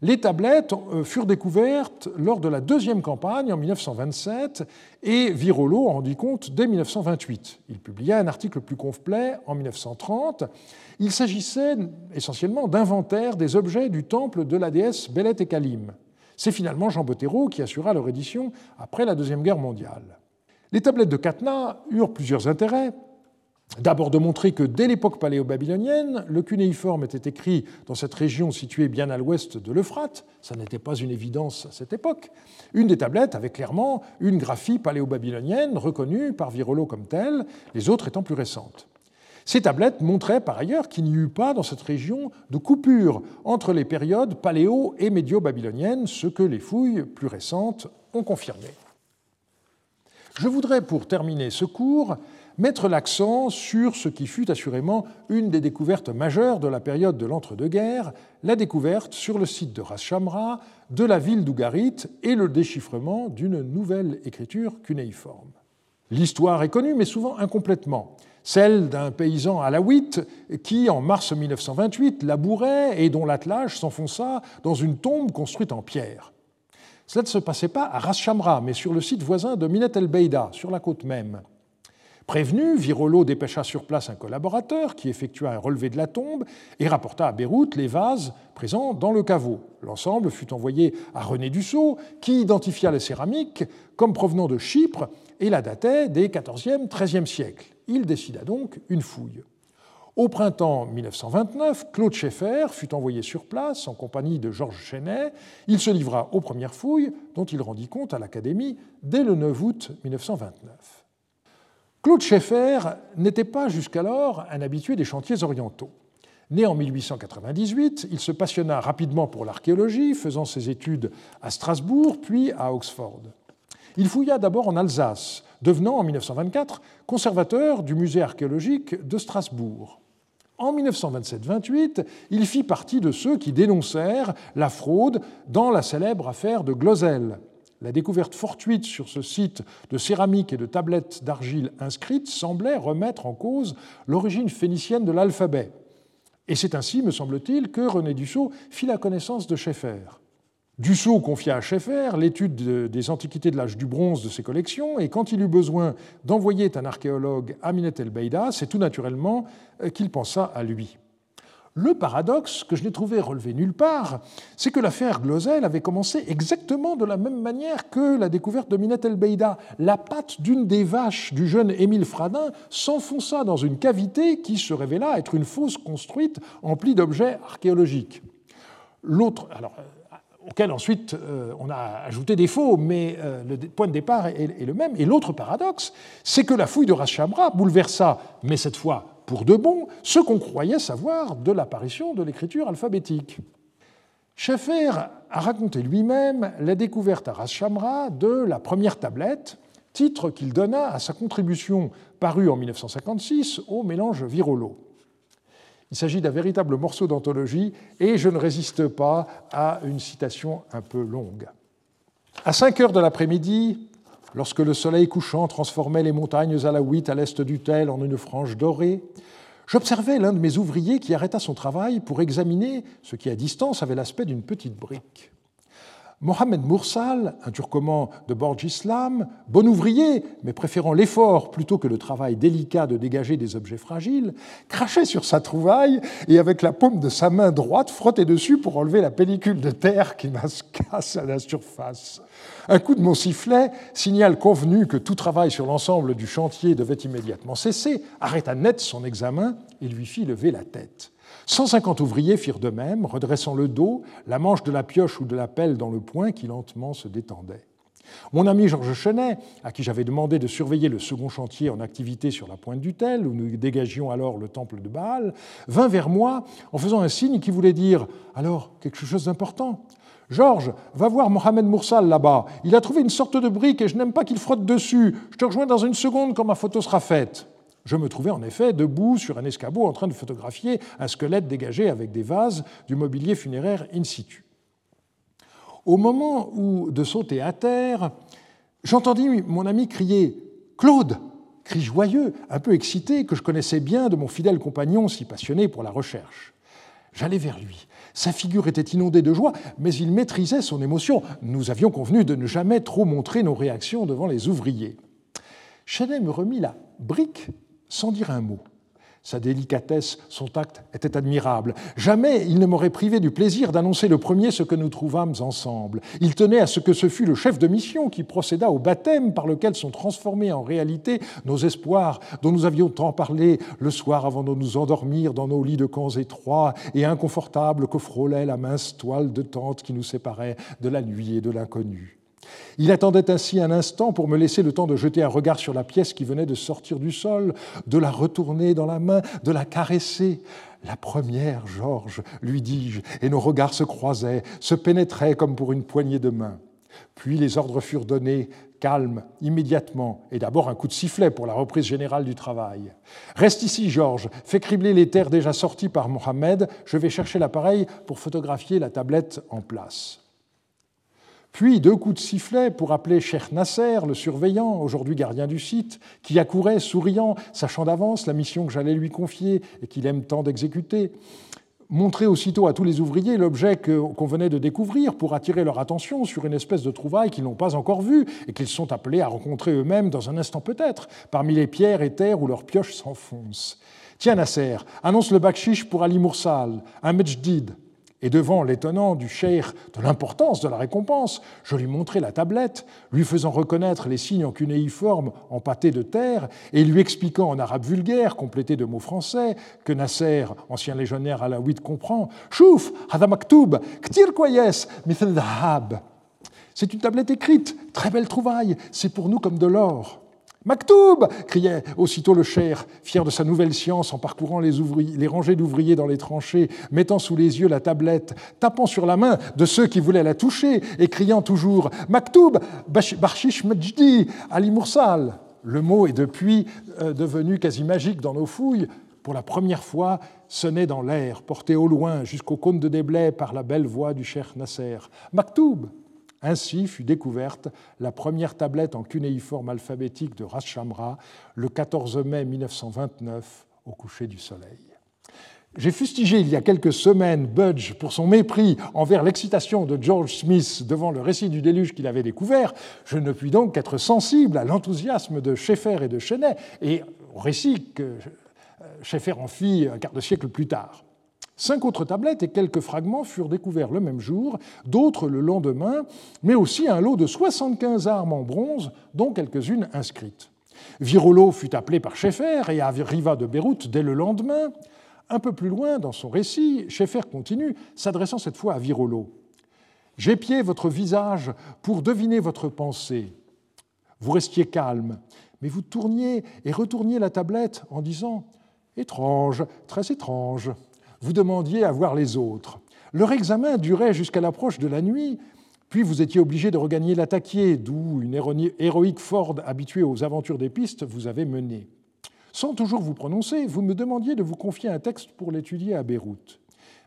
Les tablettes euh, furent découvertes lors de la deuxième campagne en 1927 et Virolo en rendit compte dès 1928. Il publia un article plus complet en 1930. Il s'agissait essentiellement d'inventaires des objets du temple de la déesse Belet et Kalim. C'est finalement Jean Bottero qui assura leur édition après la Deuxième Guerre mondiale. Les tablettes de Katna eurent plusieurs intérêts. D'abord de montrer que dès l'époque paléo-babylonienne, le cunéiforme était écrit dans cette région située bien à l'ouest de l'Euphrate, ça n'était pas une évidence à cette époque. Une des tablettes avait clairement une graphie paléo-babylonienne reconnue par Virolo comme telle, les autres étant plus récentes. Ces tablettes montraient par ailleurs qu'il n'y eut pas dans cette région de coupure entre les périodes paléo et médio-babyloniennes, ce que les fouilles plus récentes ont confirmé. Je voudrais, pour terminer ce cours, mettre l'accent sur ce qui fut assurément une des découvertes majeures de la période de l'entre-deux-guerres, la découverte sur le site de Ras Shamra de la ville d'Ougarit et le déchiffrement d'une nouvelle écriture cunéiforme. L'histoire est connue, mais souvent incomplètement. Celle d'un paysan alawite qui, en mars 1928, labourait et dont l'attelage s'enfonça dans une tombe construite en pierre. Cela ne se passait pas à Ras Shamra, mais sur le site voisin de Minet el Beida, sur la côte même. Prévenu, Virolo dépêcha sur place un collaborateur qui effectua un relevé de la tombe et rapporta à Beyrouth les vases présents dans le caveau. L'ensemble fut envoyé à René Dussault, qui identifia les céramiques comme provenant de Chypre et la datait des XIVe, XIIIe siècles. Il décida donc une fouille. Au printemps 1929, Claude Schaeffer fut envoyé sur place en compagnie de Georges Chenet. Il se livra aux premières fouilles, dont il rendit compte à l'Académie dès le 9 août 1929. Claude Schaeffer n'était pas jusqu'alors un habitué des chantiers orientaux. Né en 1898, il se passionna rapidement pour l'archéologie, faisant ses études à Strasbourg puis à Oxford. Il fouilla d'abord en Alsace, devenant en 1924 conservateur du musée archéologique de Strasbourg. En 1927-28, il fit partie de ceux qui dénoncèrent la fraude dans la célèbre affaire de Glosel, la découverte fortuite sur ce site de céramique et de tablettes d'argile inscrites semblait remettre en cause l'origine phénicienne de l'alphabet. Et c'est ainsi, me semble-t-il, que René Dussault fit la connaissance de Schaeffer. Dussault confia à Schaeffer l'étude des antiquités de l'âge du bronze de ses collections, et quand il eut besoin d'envoyer un archéologue à Minet el Beida, c'est tout naturellement euh, qu'il pensa à lui. Le paradoxe que je n'ai trouvé relevé nulle part, c'est que l'affaire Glosel avait commencé exactement de la même manière que la découverte de Minette El Beida. La patte d'une des vaches du jeune Émile Fradin s'enfonça dans une cavité qui se révéla être une fosse construite emplie d'objets archéologiques. L'autre, auquel ensuite euh, on a ajouté des faux, mais euh, le point de départ est, le même. Et l'autre paradoxe, c'est que la fouille de Rachamra bouleversa, mais cette fois pour de bon ce qu'on croyait savoir de l'apparition de l'écriture alphabétique. Schaeffer a raconté lui-même la découverte à Ras Shamra de la première tablette, titre qu'il donna à sa contribution parue en 1956 au mélange Virolo. Il s'agit d'un véritable morceau d'anthologie et je ne résiste pas à une citation un peu longue. À 5 heures de l'après-midi, lorsque le soleil couchant transformait les montagnes à la huit à l'est du Tel en une frange dorée, j'observais l'un de mes ouvriers qui arrêta son travail pour examiner ce qui à distance avait l'aspect d'une petite brique. Mohamed Moursal, un turcoman de Borj Islam, bon ouvrier, mais préférant l'effort plutôt que le travail délicat de dégager des objets fragiles, crachait sur sa trouvaille et avec la paume de sa main droite frottait dessus pour enlever la pellicule de terre qui casse à la surface. Un coup de mon sifflet, signal convenu que tout travail sur l'ensemble du chantier devait immédiatement cesser, arrêta net son examen et lui fit lever la tête. 150 ouvriers firent de même, redressant le dos, la manche de la pioche ou de la pelle dans le poing qui lentement se détendait. Mon ami Georges Chenet, à qui j'avais demandé de surveiller le second chantier en activité sur la pointe du Tel, où nous dégagions alors le temple de Baal, vint vers moi en faisant un signe qui voulait dire Alors, quelque chose d'important Georges, va voir Mohamed Moursal là-bas. Il a trouvé une sorte de brique et je n'aime pas qu'il frotte dessus. Je te rejoins dans une seconde quand ma photo sera faite. Je me trouvais en effet debout sur un escabeau en train de photographier un squelette dégagé avec des vases du mobilier funéraire in situ. Au moment où de sauter à terre, j'entendis mon ami crier Claude cri joyeux, un peu excité, que je connaissais bien de mon fidèle compagnon si passionné pour la recherche. J'allai vers lui. Sa figure était inondée de joie, mais il maîtrisait son émotion. Nous avions convenu de ne jamais trop montrer nos réactions devant les ouvriers. Chenet me remit la brique sans dire un mot. Sa délicatesse, son tact étaient admirables. Jamais il ne m'aurait privé du plaisir d'annoncer le premier ce que nous trouvâmes ensemble. Il tenait à ce que ce fût le chef de mission qui procéda au baptême par lequel sont transformés en réalité nos espoirs dont nous avions tant parlé le soir avant de nous endormir dans nos lits de camps étroits et inconfortables que frôlait la mince toile de tente qui nous séparait de la nuit et de l'inconnu. Il attendait ainsi un instant pour me laisser le temps de jeter un regard sur la pièce qui venait de sortir du sol, de la retourner dans la main, de la caresser. La première, Georges, lui dis-je, et nos regards se croisaient, se pénétraient comme pour une poignée de main. Puis les ordres furent donnés, calme, immédiatement, et d'abord un coup de sifflet pour la reprise générale du travail. Reste ici, Georges, fais cribler les terres déjà sorties par Mohamed, je vais chercher l'appareil pour photographier la tablette en place. Puis deux coups de sifflet pour appeler Cheikh Nasser, le surveillant, aujourd'hui gardien du site, qui accourait, souriant, sachant d'avance la mission que j'allais lui confier et qu'il aime tant d'exécuter. Montrer aussitôt à tous les ouvriers l'objet qu'on venait de découvrir pour attirer leur attention sur une espèce de trouvaille qu'ils n'ont pas encore vue et qu'ils sont appelés à rencontrer eux-mêmes dans un instant peut-être, parmi les pierres et terres où leurs pioches s'enfoncent. Tiens Nasser, annonce le bakshish pour Ali Moursal, un mejdid, et devant l'étonnant du cheikh de l'importance de la récompense, je lui montrai la tablette, lui faisant reconnaître les signes en cunéiforme empâtés de terre, et lui expliquant en arabe vulgaire, complété de mots français, que Nasser, ancien légionnaire alaouite, comprend Chouf, hada maktoub, ktir koyes, C'est une tablette écrite, très belle trouvaille, c'est pour nous comme de l'or. Maktoub criait aussitôt le cher, fier de sa nouvelle science en parcourant les, rangées d'ouvriers dans les tranchées, mettant sous les yeux la tablette, tapant sur la main de ceux qui voulaient la toucher et criant toujours Maktoub, Barshish Majdi, Ali Moursal. Le mot est depuis euh, devenu quasi magique dans nos fouilles. Pour la première fois, sonnait dans l'air, porté au loin jusqu'au cône de Déblais par la belle voix du cher Nasser. Maktoub ainsi fut découverte la première tablette en cunéiforme alphabétique de Rashamra le 14 mai 1929 au coucher du soleil. J'ai fustigé il y a quelques semaines Budge pour son mépris envers l'excitation de George Smith devant le récit du déluge qu'il avait découvert. Je ne puis donc qu'être sensible à l'enthousiasme de Schaeffer et de Chenet et au récit que Schaeffer en fit un quart de siècle plus tard. Cinq autres tablettes et quelques fragments furent découverts le même jour, d'autres le lendemain, mais aussi un lot de 75 armes en bronze, dont quelques-unes inscrites. Virolo fut appelé par Schaeffer et arriva de Beyrouth dès le lendemain. Un peu plus loin dans son récit, Schaeffer continue, s'adressant cette fois à Virolo. J'épiais votre visage pour deviner votre pensée. Vous restiez calme, mais vous tourniez et retourniez la tablette en disant Étrange, très étrange vous demandiez à voir les autres. Leur examen durait jusqu'à l'approche de la nuit, puis vous étiez obligé de regagner l'attaquier, d'où une héroïque Ford habituée aux aventures des pistes vous avait mené. Sans toujours vous prononcer, vous me demandiez de vous confier un texte pour l'étudier à Beyrouth.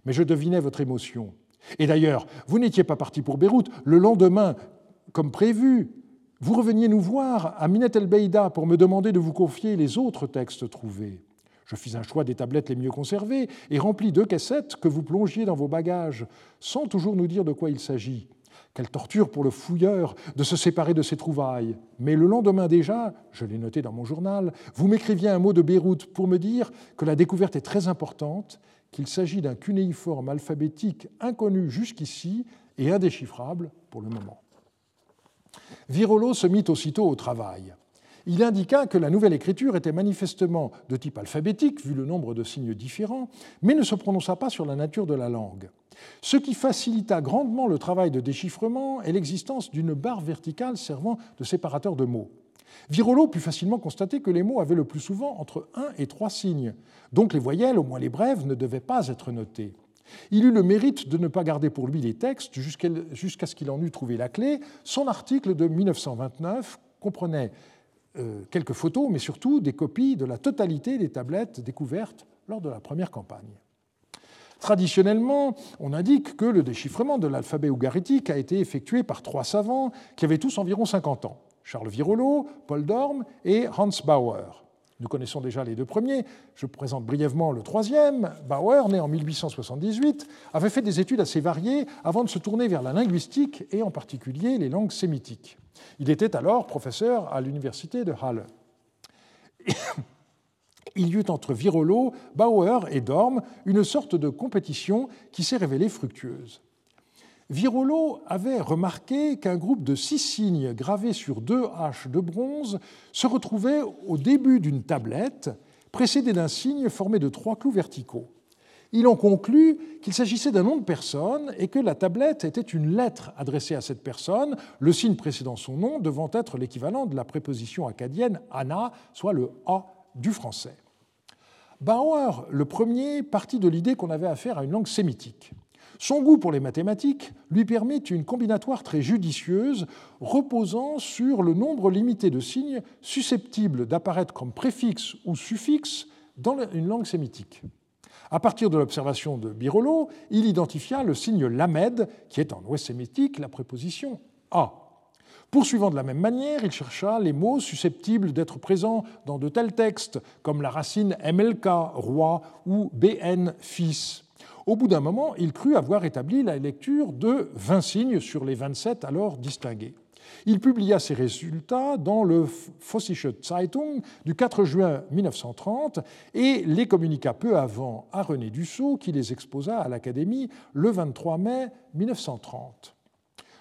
Mais je devinais votre émotion. Et d'ailleurs, vous n'étiez pas parti pour Beyrouth. Le lendemain, comme prévu, vous reveniez nous voir à Minet el-Beida pour me demander de vous confier les autres textes trouvés. Je fis un choix des tablettes les mieux conservées et remplis deux cassettes que vous plongiez dans vos bagages, sans toujours nous dire de quoi il s'agit. Quelle torture pour le fouilleur de se séparer de ses trouvailles. Mais le lendemain déjà, je l'ai noté dans mon journal, vous m'écriviez un mot de Beyrouth pour me dire que la découverte est très importante, qu'il s'agit d'un cunéiforme alphabétique inconnu jusqu'ici et indéchiffrable pour le moment. Virolo se mit aussitôt au travail. Il indiqua que la nouvelle écriture était manifestement de type alphabétique, vu le nombre de signes différents, mais ne se prononça pas sur la nature de la langue. Ce qui facilita grandement le travail de déchiffrement est l'existence d'une barre verticale servant de séparateur de mots. Virolo put facilement constater que les mots avaient le plus souvent entre un et trois signes, donc les voyelles, au moins les brèves, ne devaient pas être notées. Il eut le mérite de ne pas garder pour lui les textes jusqu'à ce qu'il en eût trouvé la clé. Son article de 1929 comprenait quelques photos, mais surtout des copies de la totalité des tablettes découvertes lors de la première campagne. Traditionnellement, on indique que le déchiffrement de l'alphabet ougaritique a été effectué par trois savants qui avaient tous environ 50 ans. Charles Virolo, Paul Dorm et Hans Bauer. Nous connaissons déjà les deux premiers. Je présente brièvement le troisième. Bauer, né en 1878, avait fait des études assez variées avant de se tourner vers la linguistique et en particulier les langues sémitiques. Il était alors professeur à l'université de Halle. Il y eut entre Virolo, Bauer et Dorm une sorte de compétition qui s'est révélée fructueuse. Virolo avait remarqué qu'un groupe de six signes gravés sur deux haches de bronze se retrouvait au début d'une tablette, précédé d'un signe formé de trois clous verticaux. Il en conclut qu'il s'agissait d'un nom de personne et que la tablette était une lettre adressée à cette personne, le signe précédant son nom devant être l'équivalent de la préposition acadienne Anna, soit le A du français. Bauer, le premier, partit de l'idée qu'on avait affaire à une langue sémitique. Son goût pour les mathématiques lui permet une combinatoire très judicieuse reposant sur le nombre limité de signes susceptibles d'apparaître comme préfixes ou suffixes dans une langue sémitique. À partir de l'observation de Birolo, il identifia le signe lamed, qui est en ouest sémitique la préposition a. Poursuivant de la même manière, il chercha les mots susceptibles d'être présents dans de tels textes, comme la racine MLK, roi, ou BN, fils. Au bout d'un moment, il crut avoir établi la lecture de 20 signes sur les 27 alors distingués. Il publia ses résultats dans le Vossische Zeitung du 4 juin 1930 et les communiqua peu avant à René Dussault, qui les exposa à l'Académie le 23 mai 1930.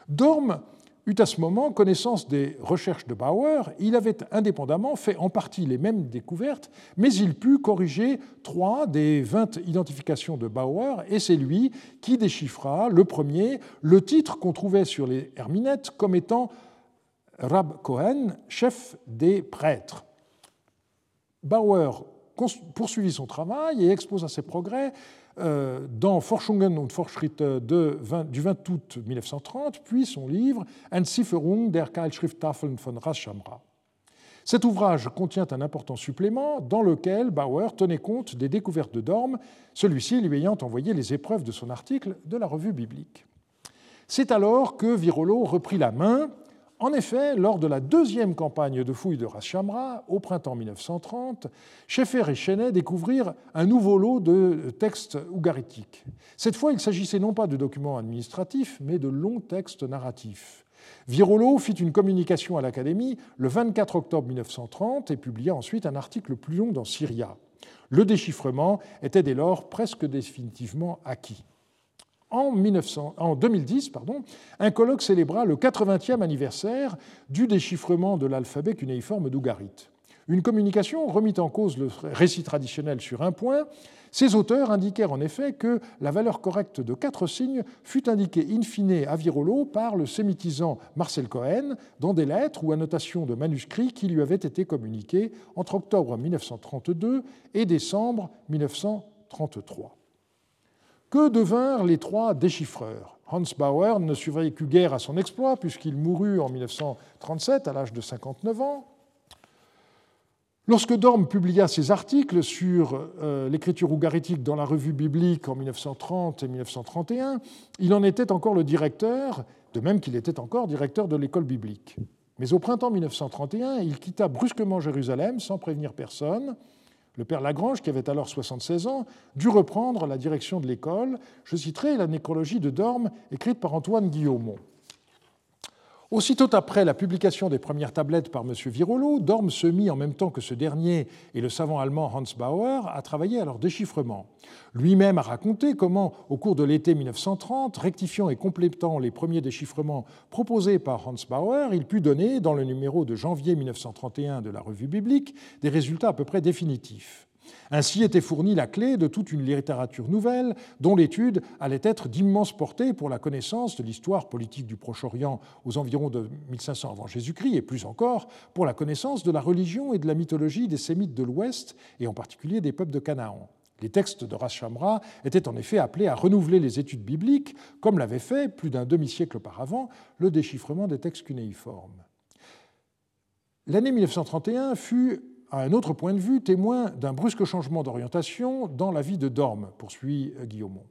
Dorme eut à ce moment connaissance des recherches de Bauer, il avait indépendamment fait en partie les mêmes découvertes, mais il put corriger trois des vingt identifications de Bauer, et c'est lui qui déchiffra le premier, le titre qu'on trouvait sur les herminettes comme étant Rab Cohen, chef des prêtres. Bauer poursuivit son travail et exposa ses progrès dans Forschungen und Fortschritte 20, du 20 août 1930, puis son livre Entzifferung der Keilschrifttafeln von Raschamra. Cet ouvrage contient un important supplément dans lequel Bauer tenait compte des découvertes de Dorm, celui-ci lui ayant envoyé les épreuves de son article de la revue biblique. C'est alors que Virolo reprit la main en effet, lors de la deuxième campagne de fouilles de Ras au printemps 1930, Schaeffer et Chenet découvrirent un nouveau lot de textes ougaritiques. Cette fois, il s'agissait non pas de documents administratifs, mais de longs textes narratifs. Virolo fit une communication à l'Académie le 24 octobre 1930 et publia ensuite un article plus long dans Syria. Le déchiffrement était dès lors presque définitivement acquis. En, 2010, pardon, un colloque célébra le 80e anniversaire du déchiffrement de l'alphabet cunéiforme d'Ougarit. Une communication remit en cause le récit traditionnel sur un point. Ces auteurs indiquèrent en effet que la valeur correcte de quatre signes fut indiquée in fine à Virolo par le sémitisant Marcel Cohen dans des lettres ou annotations de manuscrits qui lui avaient été communiquées entre octobre 1932 et décembre 1933. Que devinrent les trois déchiffreurs? Hans Bauer ne survécut guère à son exploit puisqu'il mourut en 1937 à l'âge de 59 ans. Lorsque Dorm publia ses articles sur euh, l'écriture ougaritique dans la revue biblique en 1930 et 1931, il en était encore le directeur, de même qu'il était encore directeur de l'école biblique. Mais au printemps 1931, il quitta brusquement Jérusalem sans prévenir personne le père Lagrange, qui avait alors 76 ans, dut reprendre la direction de l'école. Je citerai la nécrologie de Dorme, écrite par Antoine Guillaumont. Aussitôt après la publication des premières tablettes par M. Virolo, Dorme se mit en même temps que ce dernier et le savant allemand Hans Bauer à travailler à leur déchiffrement. Lui-même a raconté comment, au cours de l'été 1930, rectifiant et complétant les premiers déchiffrements proposés par Hans Bauer, il put donner, dans le numéro de janvier 1931 de la revue biblique, des résultats à peu près définitifs. Ainsi était fournie la clé de toute une littérature nouvelle dont l'étude allait être d'immense portée pour la connaissance de l'histoire politique du Proche-Orient aux environs de 1500 avant Jésus-Christ et plus encore pour la connaissance de la religion et de la mythologie des Sémites de l'Ouest et en particulier des peuples de Canaan. Les textes de Rashamra étaient en effet appelés à renouveler les études bibliques, comme l'avait fait, plus d'un demi-siècle auparavant, le déchiffrement des textes cunéiformes. L'année 1931 fut à un autre point de vue, témoin d'un brusque changement d'orientation dans la vie de Dorme, poursuit Guillaumont.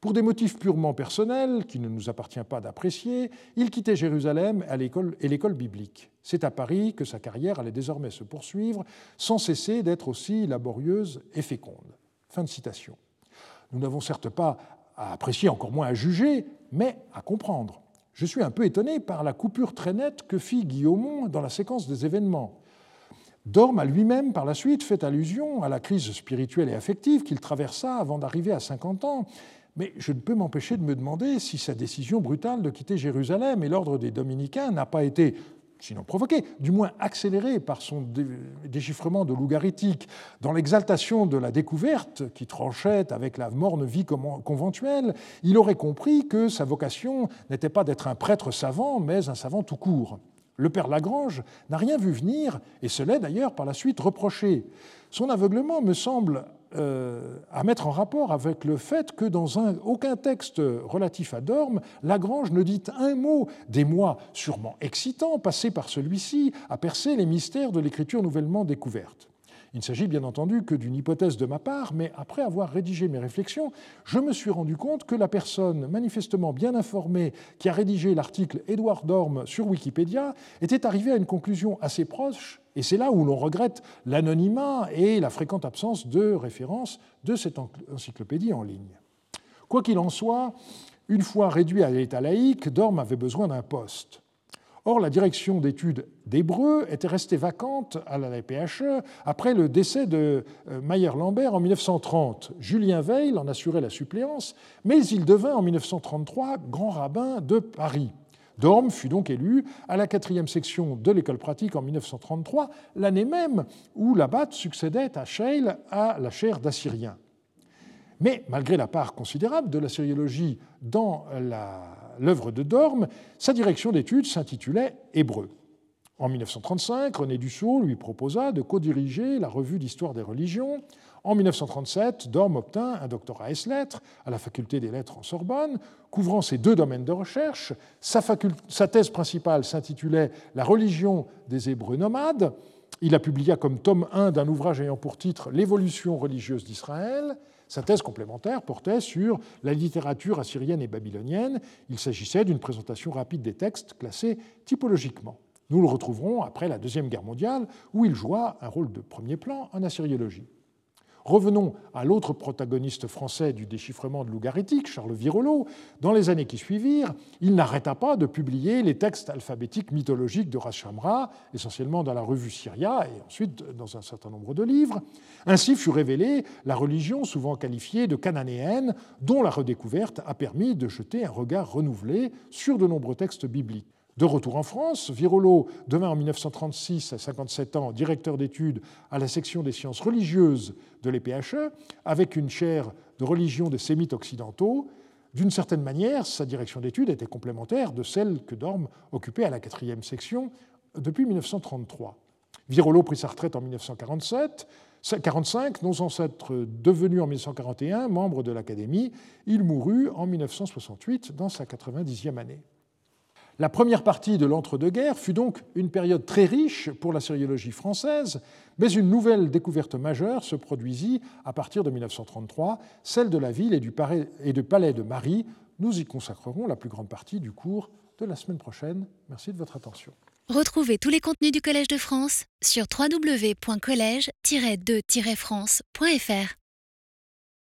Pour des motifs purement personnels, qu'il ne nous appartient pas d'apprécier, il quittait Jérusalem et l'école biblique. C'est à Paris que sa carrière allait désormais se poursuivre, sans cesser d'être aussi laborieuse et féconde. Fin de citation. Nous n'avons certes pas à apprécier, encore moins à juger, mais à comprendre. Je suis un peu étonné par la coupure très nette que fit Guillaumont dans la séquence des événements. Dorme a lui-même, par la suite, fait allusion à la crise spirituelle et affective qu'il traversa avant d'arriver à 50 ans. Mais je ne peux m'empêcher de me demander si sa décision brutale de quitter Jérusalem et l'ordre des dominicains n'a pas été, sinon provoquée, du moins accélérée par son déchiffrement de lougaritique. Dans l'exaltation de la découverte, qui tranchait avec la morne vie conventuelle, il aurait compris que sa vocation n'était pas d'être un prêtre savant, mais un savant tout court. Le père Lagrange n'a rien vu venir, et se l'est d'ailleurs par la suite reproché. Son aveuglement me semble euh, à mettre en rapport avec le fait que dans un, aucun texte relatif à Dorme, Lagrange ne dit un mot des mois sûrement excitants passés par celui-ci à percer les mystères de l'écriture nouvellement découverte. Il ne s'agit bien entendu que d'une hypothèse de ma part, mais après avoir rédigé mes réflexions, je me suis rendu compte que la personne manifestement bien informée qui a rédigé l'article Édouard Dorme sur Wikipédia était arrivée à une conclusion assez proche, et c'est là où l'on regrette l'anonymat et la fréquente absence de référence de cette encyclopédie en ligne. Quoi qu'il en soit, une fois réduit à l'état laïque, Dorme avait besoin d'un poste. Or, la direction d'études d'hébreu était restée vacante à la LPHE après le décès de euh, Mayer-Lambert en 1930. Julien Veil en assurait la suppléance, mais il devint en 1933 grand rabbin de Paris. Dorme fut donc élu à la quatrième section de l'école pratique en 1933, l'année même où l'abat succédait à Scheil à la chaire d'assyrien. Mais malgré la part considérable de la sériologie dans l'œuvre de Dorme, sa direction d'études s'intitulait Hébreu. En 1935, René Dussault lui proposa de co-diriger la revue d'histoire des religions. En 1937, Dorme obtint un doctorat ès lettres à la faculté des lettres en Sorbonne, couvrant ces deux domaines de recherche. Sa, sa thèse principale s'intitulait La religion des Hébreux nomades. Il la publia comme tome 1 d'un ouvrage ayant pour titre L'évolution religieuse d'Israël. Sa thèse complémentaire portait sur la littérature assyrienne et babylonienne. Il s'agissait d'une présentation rapide des textes classés typologiquement. Nous le retrouverons après la Deuxième Guerre mondiale, où il joua un rôle de premier plan en assyriologie. Revenons à l'autre protagoniste français du déchiffrement de l'ougaritique, Charles Virolo. Dans les années qui suivirent, il n'arrêta pas de publier les textes alphabétiques mythologiques de Rashamra, essentiellement dans la revue Syria et ensuite dans un certain nombre de livres. Ainsi fut révélée la religion souvent qualifiée de cananéenne, dont la redécouverte a permis de jeter un regard renouvelé sur de nombreux textes bibliques. De retour en France, Virolo devint en 1936, à 57 ans, directeur d'études à la section des sciences religieuses de l'EPHE, avec une chaire de religion des sémites occidentaux. D'une certaine manière, sa direction d'études était complémentaire de celle que Dorme occupait à la quatrième section depuis 1933. Virolo prit sa retraite en 1947. 45, non sans être devenu en 1941 membre de l'Académie, il mourut en 1968 dans sa 90e année. La première partie de l'entre-deux-guerres fut donc une période très riche pour la sériologie française, mais une nouvelle découverte majeure se produisit à partir de 1933, celle de la ville et du palais de Marie. Nous y consacrerons la plus grande partie du cours de la semaine prochaine. Merci de votre attention. Retrouvez tous les contenus du Collège de France sur www.colège-2-france.fr.